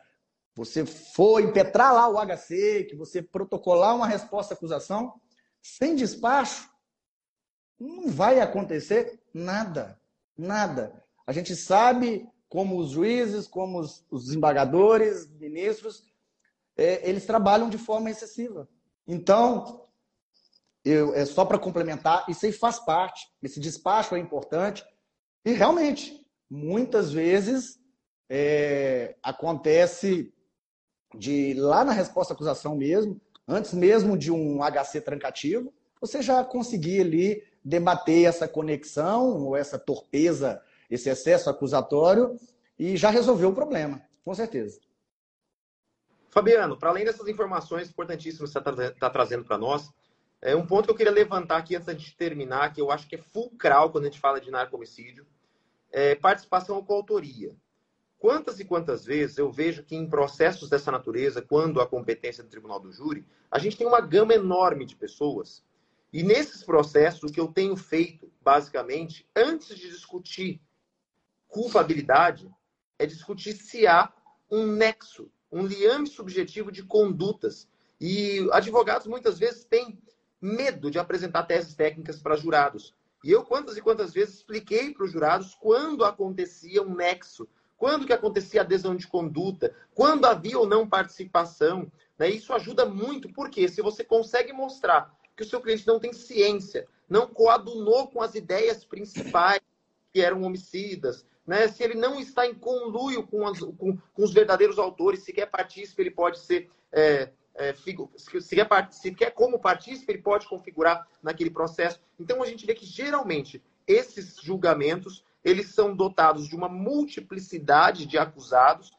você for impetrar lá o HC, que você protocolar uma resposta à acusação, sem despacho, não vai acontecer nada. Nada. A gente sabe como os juízes, como os, os desembargadores, ministros, é, eles trabalham de forma excessiva. Então, eu, é só para complementar, isso aí faz parte, esse despacho é importante. E realmente, muitas vezes é, acontece de lá na resposta à acusação mesmo, antes mesmo de um HC trancativo, você já conseguir ali debater essa conexão ou essa torpeza, esse excesso acusatório e já resolver o problema, com certeza.
Fabiano, para além dessas informações importantíssimas que você está tá trazendo para nós, é um ponto que eu queria levantar aqui antes de terminar, que eu acho que é fulcral quando a gente fala de narcomicídio, é participação ou coautoria. quantas e quantas vezes eu vejo que em processos dessa natureza, quando a competência do tribunal do júri, a gente tem uma gama enorme de pessoas. E nesses processos, o que eu tenho feito, basicamente, antes de discutir culpabilidade, é discutir se há um nexo, um liame subjetivo de condutas. E advogados muitas vezes têm medo de apresentar teses técnicas para jurados. E eu quantas e quantas vezes expliquei para os jurados quando acontecia um nexo, quando que acontecia adesão de conduta, quando havia ou não participação. Né? Isso ajuda muito, porque se você consegue mostrar que o seu cliente não tem ciência, não coadunou com as ideias principais que eram homicidas, né? se ele não está em conluio com, as, com, com os verdadeiros autores, se quer partícipe, ele pode ser é, é, se, quer, como partícipe, ele pode configurar naquele processo. Então, a gente vê que, geralmente, esses julgamentos, eles são dotados de uma multiplicidade de acusados,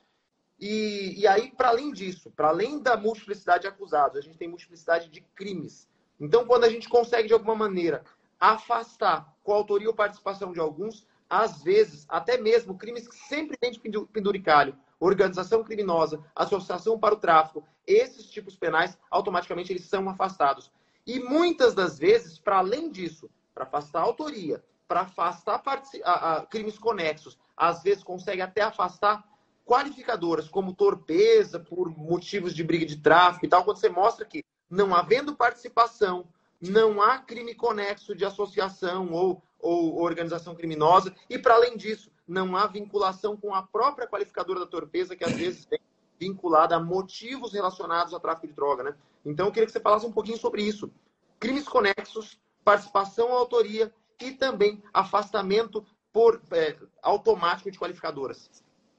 e, e aí, para além disso, para além da multiplicidade de acusados, a gente tem multiplicidade de crimes. Então, quando a gente consegue, de alguma maneira, afastar com a autoria ou participação de alguns, às vezes, até mesmo crimes que sempre tem de penduricalho, organização criminosa, associação para o tráfico, esses tipos penais, automaticamente eles são afastados. E muitas das vezes, para além disso, para afastar a autoria, para afastar a, a, crimes conexos, às vezes consegue até afastar qualificadoras como torpeza por motivos de briga de tráfico e tal, quando você mostra que não havendo participação, não há crime conexo de associação ou, ou organização criminosa, e para além disso, não há vinculação com a própria qualificadora da torpeza, que às vezes vem vinculada a motivos relacionados ao tráfico de droga, né? Então, eu queria que você falasse um pouquinho sobre isso. Crimes conexos, participação à autoria e também afastamento por é, automático de qualificadoras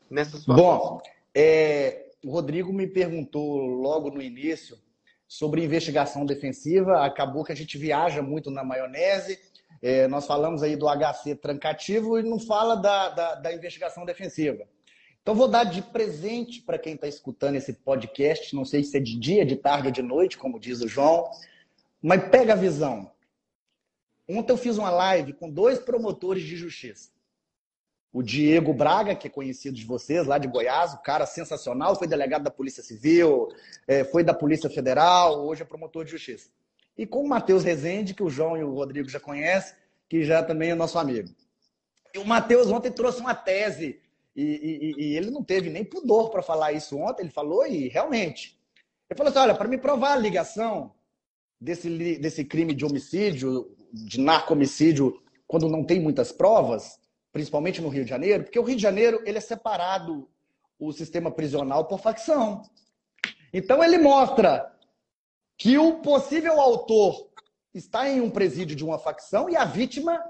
nessa situação.
Bom, é, o Rodrigo me perguntou logo no início sobre investigação defensiva. Acabou que a gente viaja muito na maionese é, nós falamos aí do HC trancativo e não fala da, da, da investigação defensiva. Então, vou dar de presente para quem está escutando esse podcast. Não sei se é de dia, de tarde ou de noite, como diz o João, mas pega a visão. Ontem eu fiz uma live com dois promotores de justiça. O Diego Braga, que é conhecido de vocês, lá de Goiás, o cara sensacional, foi delegado da Polícia Civil, é, foi da Polícia Federal, hoje é promotor de justiça e com o Matheus Rezende, que o João e o Rodrigo já conhecem, que já também é nosso amigo. E o Matheus ontem trouxe uma tese, e, e, e ele não teve nem pudor para falar isso ontem, ele falou e realmente. Ele falou assim: olha, para me provar a ligação desse, desse crime de homicídio, de narco-homicídio, quando não tem muitas provas, principalmente no Rio de Janeiro, porque o Rio de Janeiro ele é separado o sistema prisional por facção. Então ele mostra que o possível autor está em um presídio de uma facção e a vítima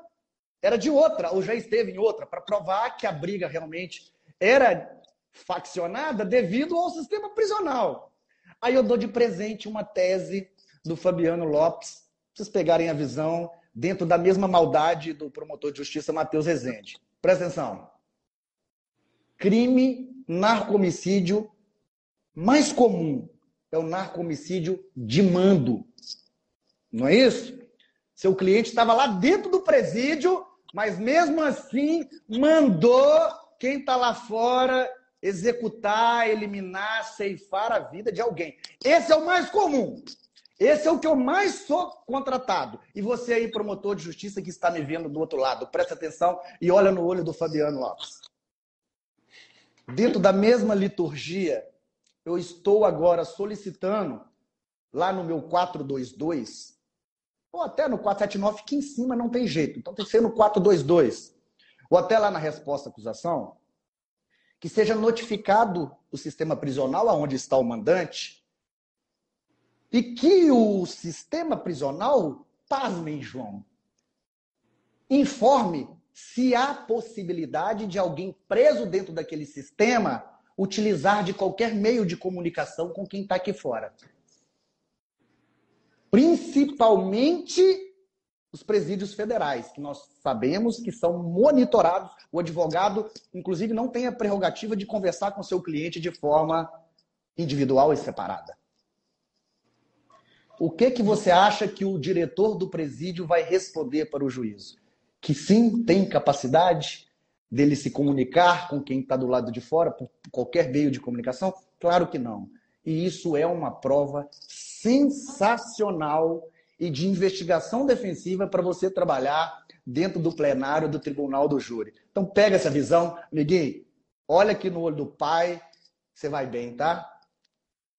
era de outra, ou já esteve em outra, para provar que a briga realmente era faccionada devido ao sistema prisional. Aí eu dou de presente uma tese do Fabiano Lopes, vocês pegarem a visão dentro da mesma maldade do promotor de justiça Matheus Rezende. Presta atenção. Crime narcomicídio mais comum é o narcomicídio de mando. Não é isso? Seu cliente estava lá dentro do presídio, mas mesmo assim mandou quem está lá fora executar, eliminar, ceifar a vida de alguém. Esse é o mais comum. Esse é o que eu mais sou contratado. E você aí, promotor de justiça que está me vendo do outro lado, presta atenção e olha no olho do Fabiano Lopes. Dentro da mesma liturgia eu estou agora solicitando lá no meu 422, ou até no 479, que em cima não tem jeito. Então tem que ser no 422. Ou até lá na resposta à acusação, que seja notificado o sistema prisional aonde está o mandante e que o sistema prisional, pasmem, João, informe se há possibilidade de alguém preso dentro daquele sistema utilizar de qualquer meio de comunicação com quem está aqui fora. Principalmente os presídios federais, que nós sabemos que são monitorados. O advogado, inclusive, não tem a prerrogativa de conversar com seu cliente de forma individual e separada. O que que você acha que o diretor do presídio vai responder para o juízo? Que sim, tem capacidade, dele se comunicar com quem está do lado de fora, por qualquer meio de comunicação? Claro que não. E isso é uma prova sensacional e de investigação defensiva para você trabalhar dentro do plenário do tribunal do júri. Então pega essa visão, amiguinho, olha aqui no olho do pai, você vai bem, tá?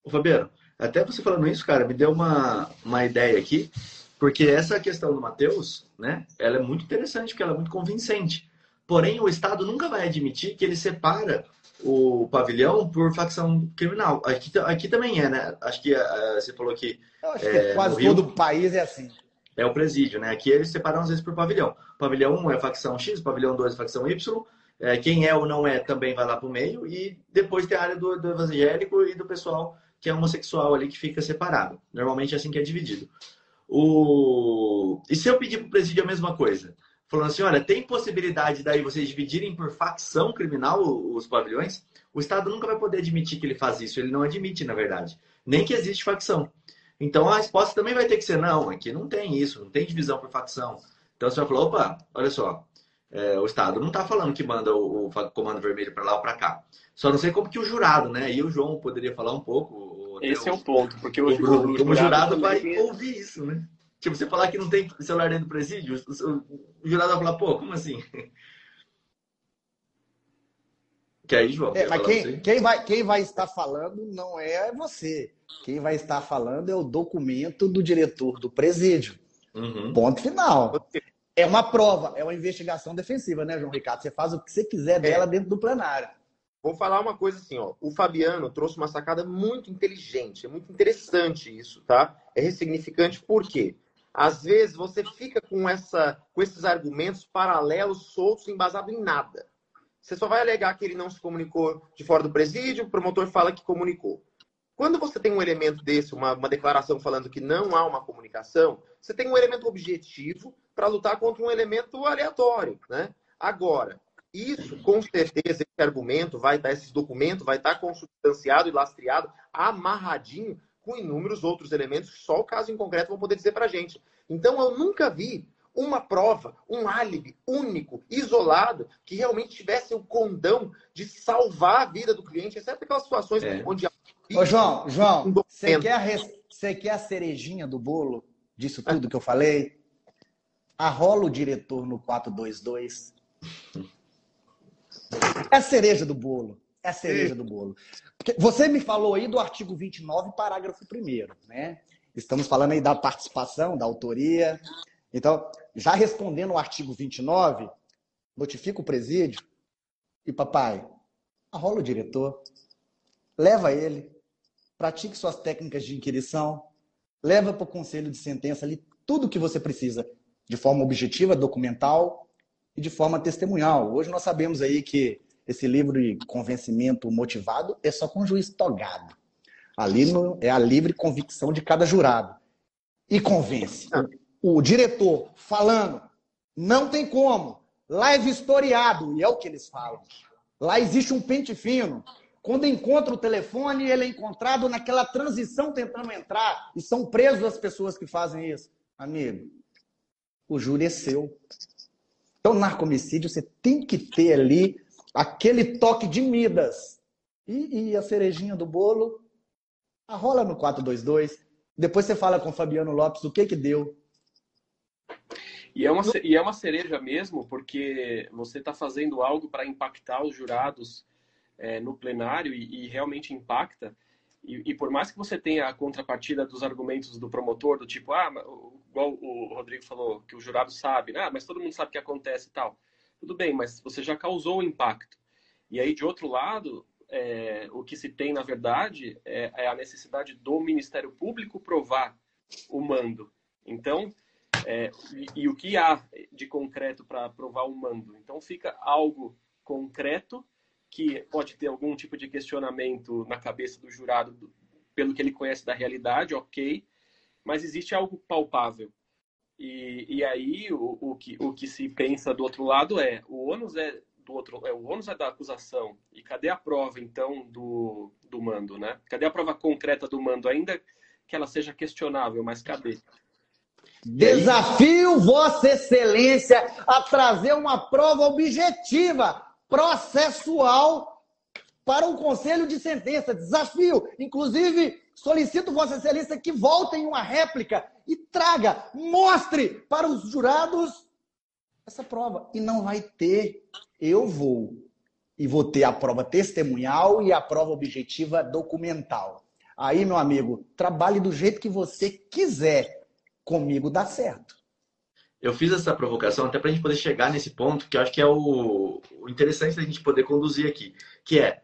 Ô, Fabiano, até você falando isso, cara, me deu uma, uma ideia aqui, porque essa questão do Matheus, né, ela é muito interessante, porque ela é muito convincente. Porém, o Estado nunca vai admitir que ele separa o pavilhão por facção criminal. Aqui, aqui também é, né? Acho que uh, você falou que.
Eu acho que é, quase todo o país é assim.
É o presídio, né? Aqui eles separam às vezes por pavilhão. Pavilhão 1 é facção X, pavilhão 2 é facção Y. É, quem é ou não é também vai lá para o meio. E depois tem a área do, do evangélico e do pessoal que é homossexual ali que fica separado. Normalmente é assim que é dividido. O... E se eu pedir para o presídio a mesma coisa? Falando assim, olha, tem possibilidade daí vocês dividirem por facção criminal os pavilhões? O Estado nunca vai poder admitir que ele faz isso. Ele não admite, na verdade. Nem que existe facção. Então a resposta também vai ter que ser, não, aqui não tem isso, não tem divisão por facção. Então você vai falar, opa, olha só, é, o Estado não está falando que manda o, o Comando Vermelho para lá ou para cá. Só não sei como que o jurado, né? E o João poderia falar um pouco.
Esse é o ponto, porque o,
o, o, o jurado, jurado vai ouvir isso, né? Tipo, você falar que não tem celular dentro do presídio, o, jurado vai falar, pô, como assim?
Que aí, João? É, mas quem, quem, vai, quem vai estar falando não é você. Quem vai estar falando é o documento do diretor do presídio. Uhum. Ponto final. É uma prova, é uma investigação defensiva, né, João Ricardo? Você faz o que você quiser é. dela é. dentro do plenário.
Vou falar uma coisa assim, ó. O Fabiano trouxe uma sacada muito inteligente, é muito interessante isso, tá? É ressignificante por quê? Às vezes você fica com, essa, com esses argumentos paralelos, soltos, embasados em nada. Você só vai alegar que ele não se comunicou de fora do presídio, o promotor fala que comunicou. Quando você tem um elemento desse, uma, uma declaração falando que não há uma comunicação, você tem um elemento objetivo para lutar contra um elemento aleatório, né? Agora, isso, com certeza, esse argumento vai estar, esse documento vai estar consubstanciado e lastreado, amarradinho com inúmeros outros elementos que só o caso em concreto vão poder dizer para a gente. Então, eu nunca vi uma prova, um álibi único, isolado, que realmente tivesse o condão de salvar a vida do cliente, exceto aquelas situações é. onde
Ô, João, João, você quer, a quer a cerejinha do bolo disso tudo que eu falei? Arrola o diretor no 422. É a cereja do bolo. É a cereja do bolo. Porque você me falou aí do artigo 29, parágrafo 1 né? Estamos falando aí da participação, da autoria. Então, já respondendo o artigo 29, notifica o presídio e papai, arrola o diretor, leva ele, pratique suas técnicas de inquirição, leva para o conselho de sentença ali tudo o que você precisa, de forma objetiva, documental e de forma testemunhal. Hoje nós sabemos aí que esse livro de convencimento motivado é só com juiz togado. Ali é a livre convicção de cada jurado. E convence. O, o diretor falando, não tem como. Live historiado, e é o que eles falam. Lá existe um pente fino. Quando encontra o telefone, ele é encontrado naquela transição tentando entrar e são presos as pessoas que fazem isso. Amigo, o júri é seu. Então, narcomicídio, você tem que ter ali aquele toque de Midas. E, e a cerejinha do bolo, a rola no 422. Depois você fala com o Fabiano Lopes o que que deu.
E é uma, e é uma cereja mesmo, porque você está fazendo algo para impactar os jurados é, no plenário e, e realmente impacta. E, e, por mais que você tenha a contrapartida dos argumentos do promotor, do tipo, ah, igual o Rodrigo falou, que o jurado sabe, né? ah, mas todo mundo sabe o que acontece e tal. Tudo bem, mas você já causou o impacto. E aí, de outro lado, é, o que se tem, na verdade, é, é, a necessidade do Ministério Público provar o mando. Então, é, e, e, o que há de concreto para provar o mando? Então, fica algo concreto que pode ter algum tipo de questionamento na cabeça do jurado pelo que ele conhece da realidade, ok, mas existe algo palpável. E, e aí o, o, que, o que se pensa do outro lado é o ônus é do outro é o ônus é da acusação e cadê a prova então do, do mando, né? Cadê a prova concreta do mando, ainda que ela seja questionável, mas cadê?
Desafio. Vossa Excelência a trazer uma prova objetiva, processual, para o Conselho de Sentença. Desafio. Inclusive, solicito Vossa Excelência que voltem uma réplica e traga, mostre para os jurados essa prova. E não vai ter. Eu vou. E vou ter a prova testemunhal e a prova objetiva documental. Aí, meu amigo, trabalhe do jeito que você quiser. Comigo dá certo.
Eu fiz essa provocação até para a gente poder chegar nesse ponto, que eu acho que é o, interessante da gente poder conduzir aqui, que é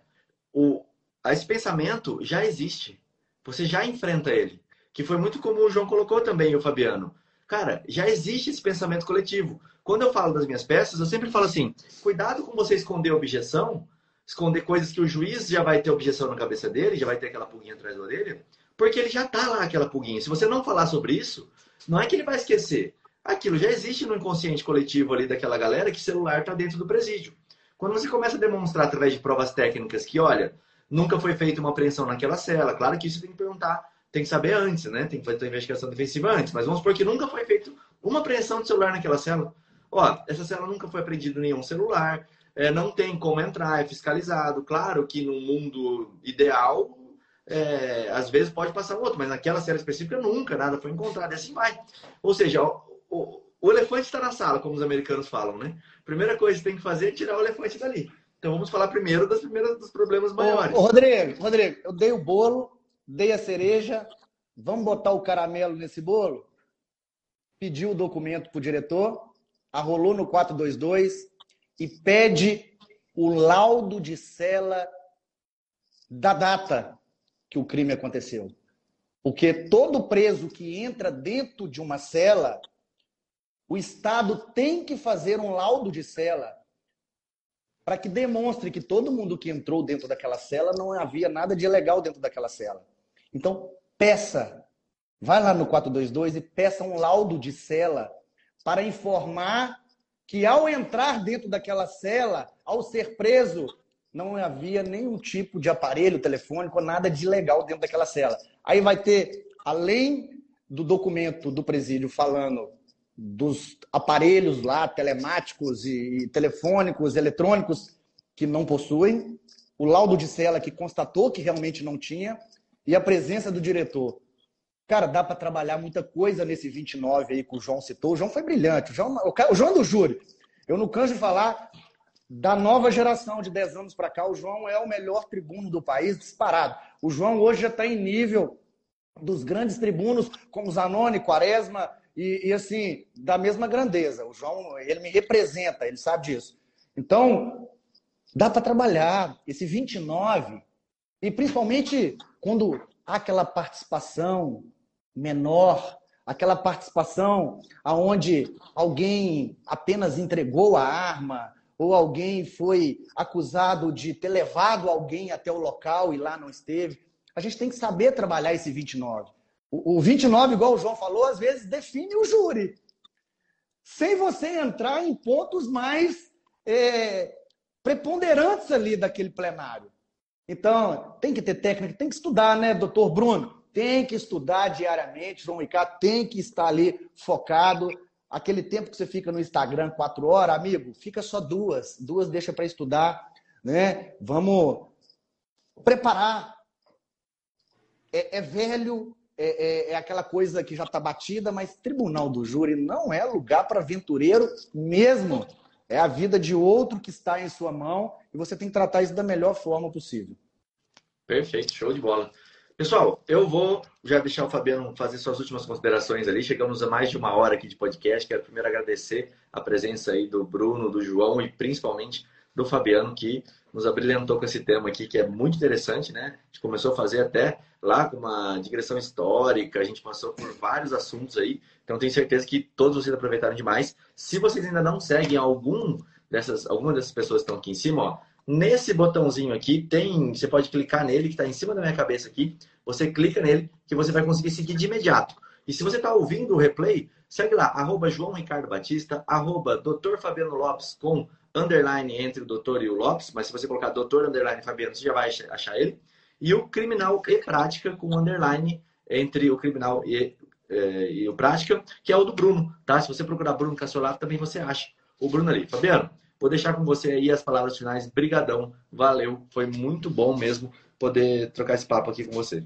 o, esse pensamento já existe. Você já enfrenta ele. Que foi muito como o João colocou também, o Fabiano. Cara, já existe esse pensamento coletivo. Quando eu falo das minhas peças, eu sempre falo assim: cuidado com você esconder objeção, esconder coisas que o juiz já vai ter objeção na cabeça dele, já vai ter aquela pulguinha atrás da orelha, porque ele já tá lá, aquela pulguinha. Se você não falar sobre isso, não é que ele vai esquecer. Aquilo já existe no inconsciente coletivo ali daquela galera que celular está dentro do presídio. Quando você começa a demonstrar através de provas técnicas que, olha, nunca foi feita uma apreensão naquela cela, claro que isso tem que perguntar, tem que saber antes, né? Tem que fazer a investigação defensiva antes, mas vamos supor que nunca foi feita uma apreensão de celular naquela cela. Ó, essa cela nunca foi apreendido nenhum celular, é, não tem como entrar, é fiscalizado. Claro que no mundo ideal, é, às vezes pode passar outro, mas naquela cela específica nunca nada foi encontrado. E assim vai. Ou seja, o, o, o elefante está na sala, como os americanos falam, né? Primeira coisa que tem que fazer é tirar o elefante dali. Então vamos falar primeiro das primeiras, dos problemas maiores.
Ô, Rodrigo, Rodrigo, eu dei o bolo, dei a cereja, vamos botar o caramelo nesse bolo? Pediu o documento para o diretor, arrolou no 422 e pede o laudo de cela da data que o crime aconteceu. Porque todo preso que entra dentro de uma cela, o Estado tem que fazer um laudo de cela para que demonstre que todo mundo que entrou dentro daquela cela não havia nada de ilegal dentro daquela cela. Então, peça, vai lá no 422 e peça um laudo de cela para informar que ao entrar dentro daquela cela, ao ser preso, não havia nenhum tipo de aparelho telefônico, nada de legal dentro daquela cela. Aí vai ter, além do documento do presídio falando dos aparelhos lá, telemáticos e telefônicos, eletrônicos, que não possuem, o laudo de cela que constatou que realmente não tinha, e a presença do diretor. Cara, dá para trabalhar muita coisa nesse 29 aí que o João citou. O João foi brilhante. O João, o João é do júri. Eu não canso de falar da nova geração de 10 anos para cá. O João é o melhor tribuno do país, disparado. O João hoje já está em nível dos grandes tribunos, como Zanoni, Quaresma e, e, assim, da mesma grandeza. O João, ele me representa, ele sabe disso. Então, dá para trabalhar. Esse 29, e principalmente quando há aquela participação menor, aquela participação aonde alguém apenas entregou a arma ou alguém foi acusado de ter levado alguém até o local e lá não esteve. A gente tem que saber trabalhar esse 29. O, o 29, igual o João falou, às vezes define o júri. Sem você entrar em pontos mais é, preponderantes ali daquele plenário. Então, tem que ter técnica, tem que estudar, né, doutor Bruno? tem que estudar diariamente, João Ricardo tem que estar ali focado. Aquele tempo que você fica no Instagram quatro horas, amigo, fica só duas. Duas deixa para estudar, né? Vamos preparar. É, é velho, é, é, é, aquela coisa que já está batida, mas tribunal do júri não é lugar para aventureiro mesmo. É a vida de outro que está em sua mão e você tem que tratar isso da melhor forma possível.
Perfeito, show de bola. Pessoal, eu vou já deixar o Fabiano fazer suas últimas considerações ali. Chegamos a mais de uma hora aqui de podcast. Quero primeiro agradecer a presença aí do Bruno, do João e principalmente do Fabiano, que nos abrilhantou com esse tema aqui, que é muito interessante, né? A gente começou a fazer até lá com uma digressão histórica, a gente passou por vários assuntos aí, então tenho certeza que todos vocês aproveitaram demais. Se vocês ainda não seguem algum dessas, alguma dessas pessoas que estão aqui em cima, ó, Nesse botãozinho aqui tem, você pode clicar nele que está em cima da minha cabeça aqui. Você clica nele que você vai conseguir seguir de imediato. E se você está ouvindo o replay, segue lá, arroba João Ricardo Batista, arroba Dr. Fabiano Lopes com underline entre o doutor e o Lopes, mas se você colocar doutor underline Fabiano, você já vai achar ele. E o criminal e prática com underline entre o criminal e é, e o Prática, que é o do Bruno, tá? Se você procurar Bruno Cassiolato, também você acha o Bruno ali. Fabiano, vou deixar com você aí as palavras finais. Brigadão, valeu, foi muito bom mesmo poder trocar esse papo aqui com você.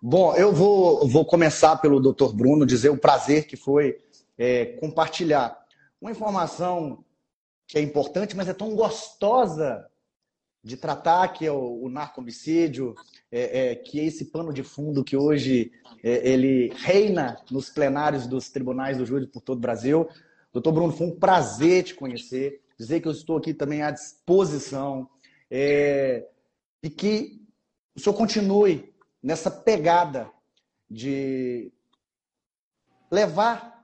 Bom, eu vou, vou começar pelo Dr. Bruno, dizer o prazer que foi é, compartilhar uma informação que é importante, mas é tão gostosa de tratar, que é o, o narcomicídio, é, é, que é esse pano de fundo que hoje é, ele reina nos plenários dos tribunais do júri por todo o Brasil. Doutor Bruno, foi um prazer te conhecer, dizer que eu estou aqui também à disposição é, e que o senhor continue nessa pegada de levar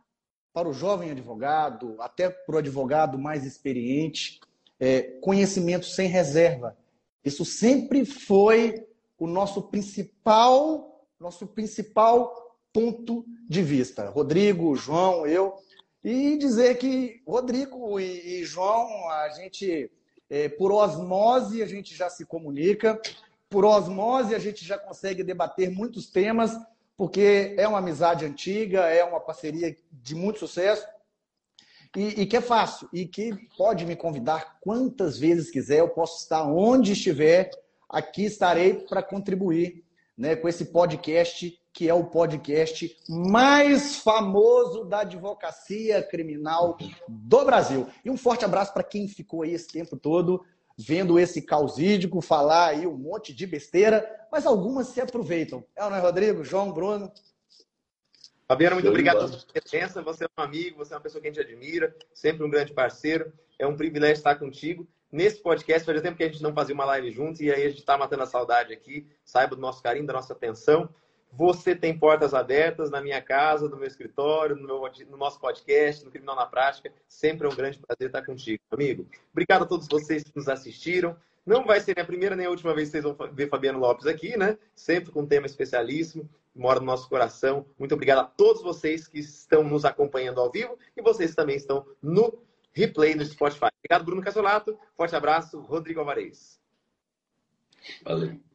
para o jovem advogado, até para o advogado mais experiente, é, conhecimento sem reserva. Isso sempre foi o nosso principal, nosso principal ponto de vista. Rodrigo, João, eu. E dizer que Rodrigo e, e João, a gente, é, por osmose, a gente já se comunica, por osmose, a gente já consegue debater muitos temas, porque é uma amizade antiga, é uma parceria de muito sucesso e, e, que é fácil e que pode me convidar quantas vezes quiser. Eu posso estar onde estiver, aqui estarei para contribuir né, com esse podcast que é o podcast mais famoso da advocacia criminal do Brasil. E um forte abraço para quem ficou aí esse tempo todo vendo esse causídico falar aí um monte de besteira, mas algumas se aproveitam. É, não é, Rodrigo? João, Bruno?
Fabiano, muito obrigado pela sua presença. Você é um amigo, você é uma pessoa que a gente admira, sempre um grande parceiro. É um privilégio estar contigo. Nesse podcast, fazia tempo que a gente não fazia uma live junto e aí a gente está matando a saudade aqui. Saiba do nosso carinho, da nossa atenção. Você tem portas abertas na minha casa, no meu escritório, no, meu, no nosso podcast, no Criminal na Prática. Sempre é um grande prazer estar contigo, amigo. Obrigado a todos vocês que nos assistiram. Não vai ser nem a primeira nem a última vez que vocês vão ver Fabiano Lopes aqui, né? Sempre com um tema especialíssimo, mora no nosso coração. Muito obrigado a todos vocês que estão nos acompanhando ao vivo e vocês também estão no replay no Spotify. Obrigado, Bruno Casolato. Forte abraço, Rodrigo Alvarez.
Valeu.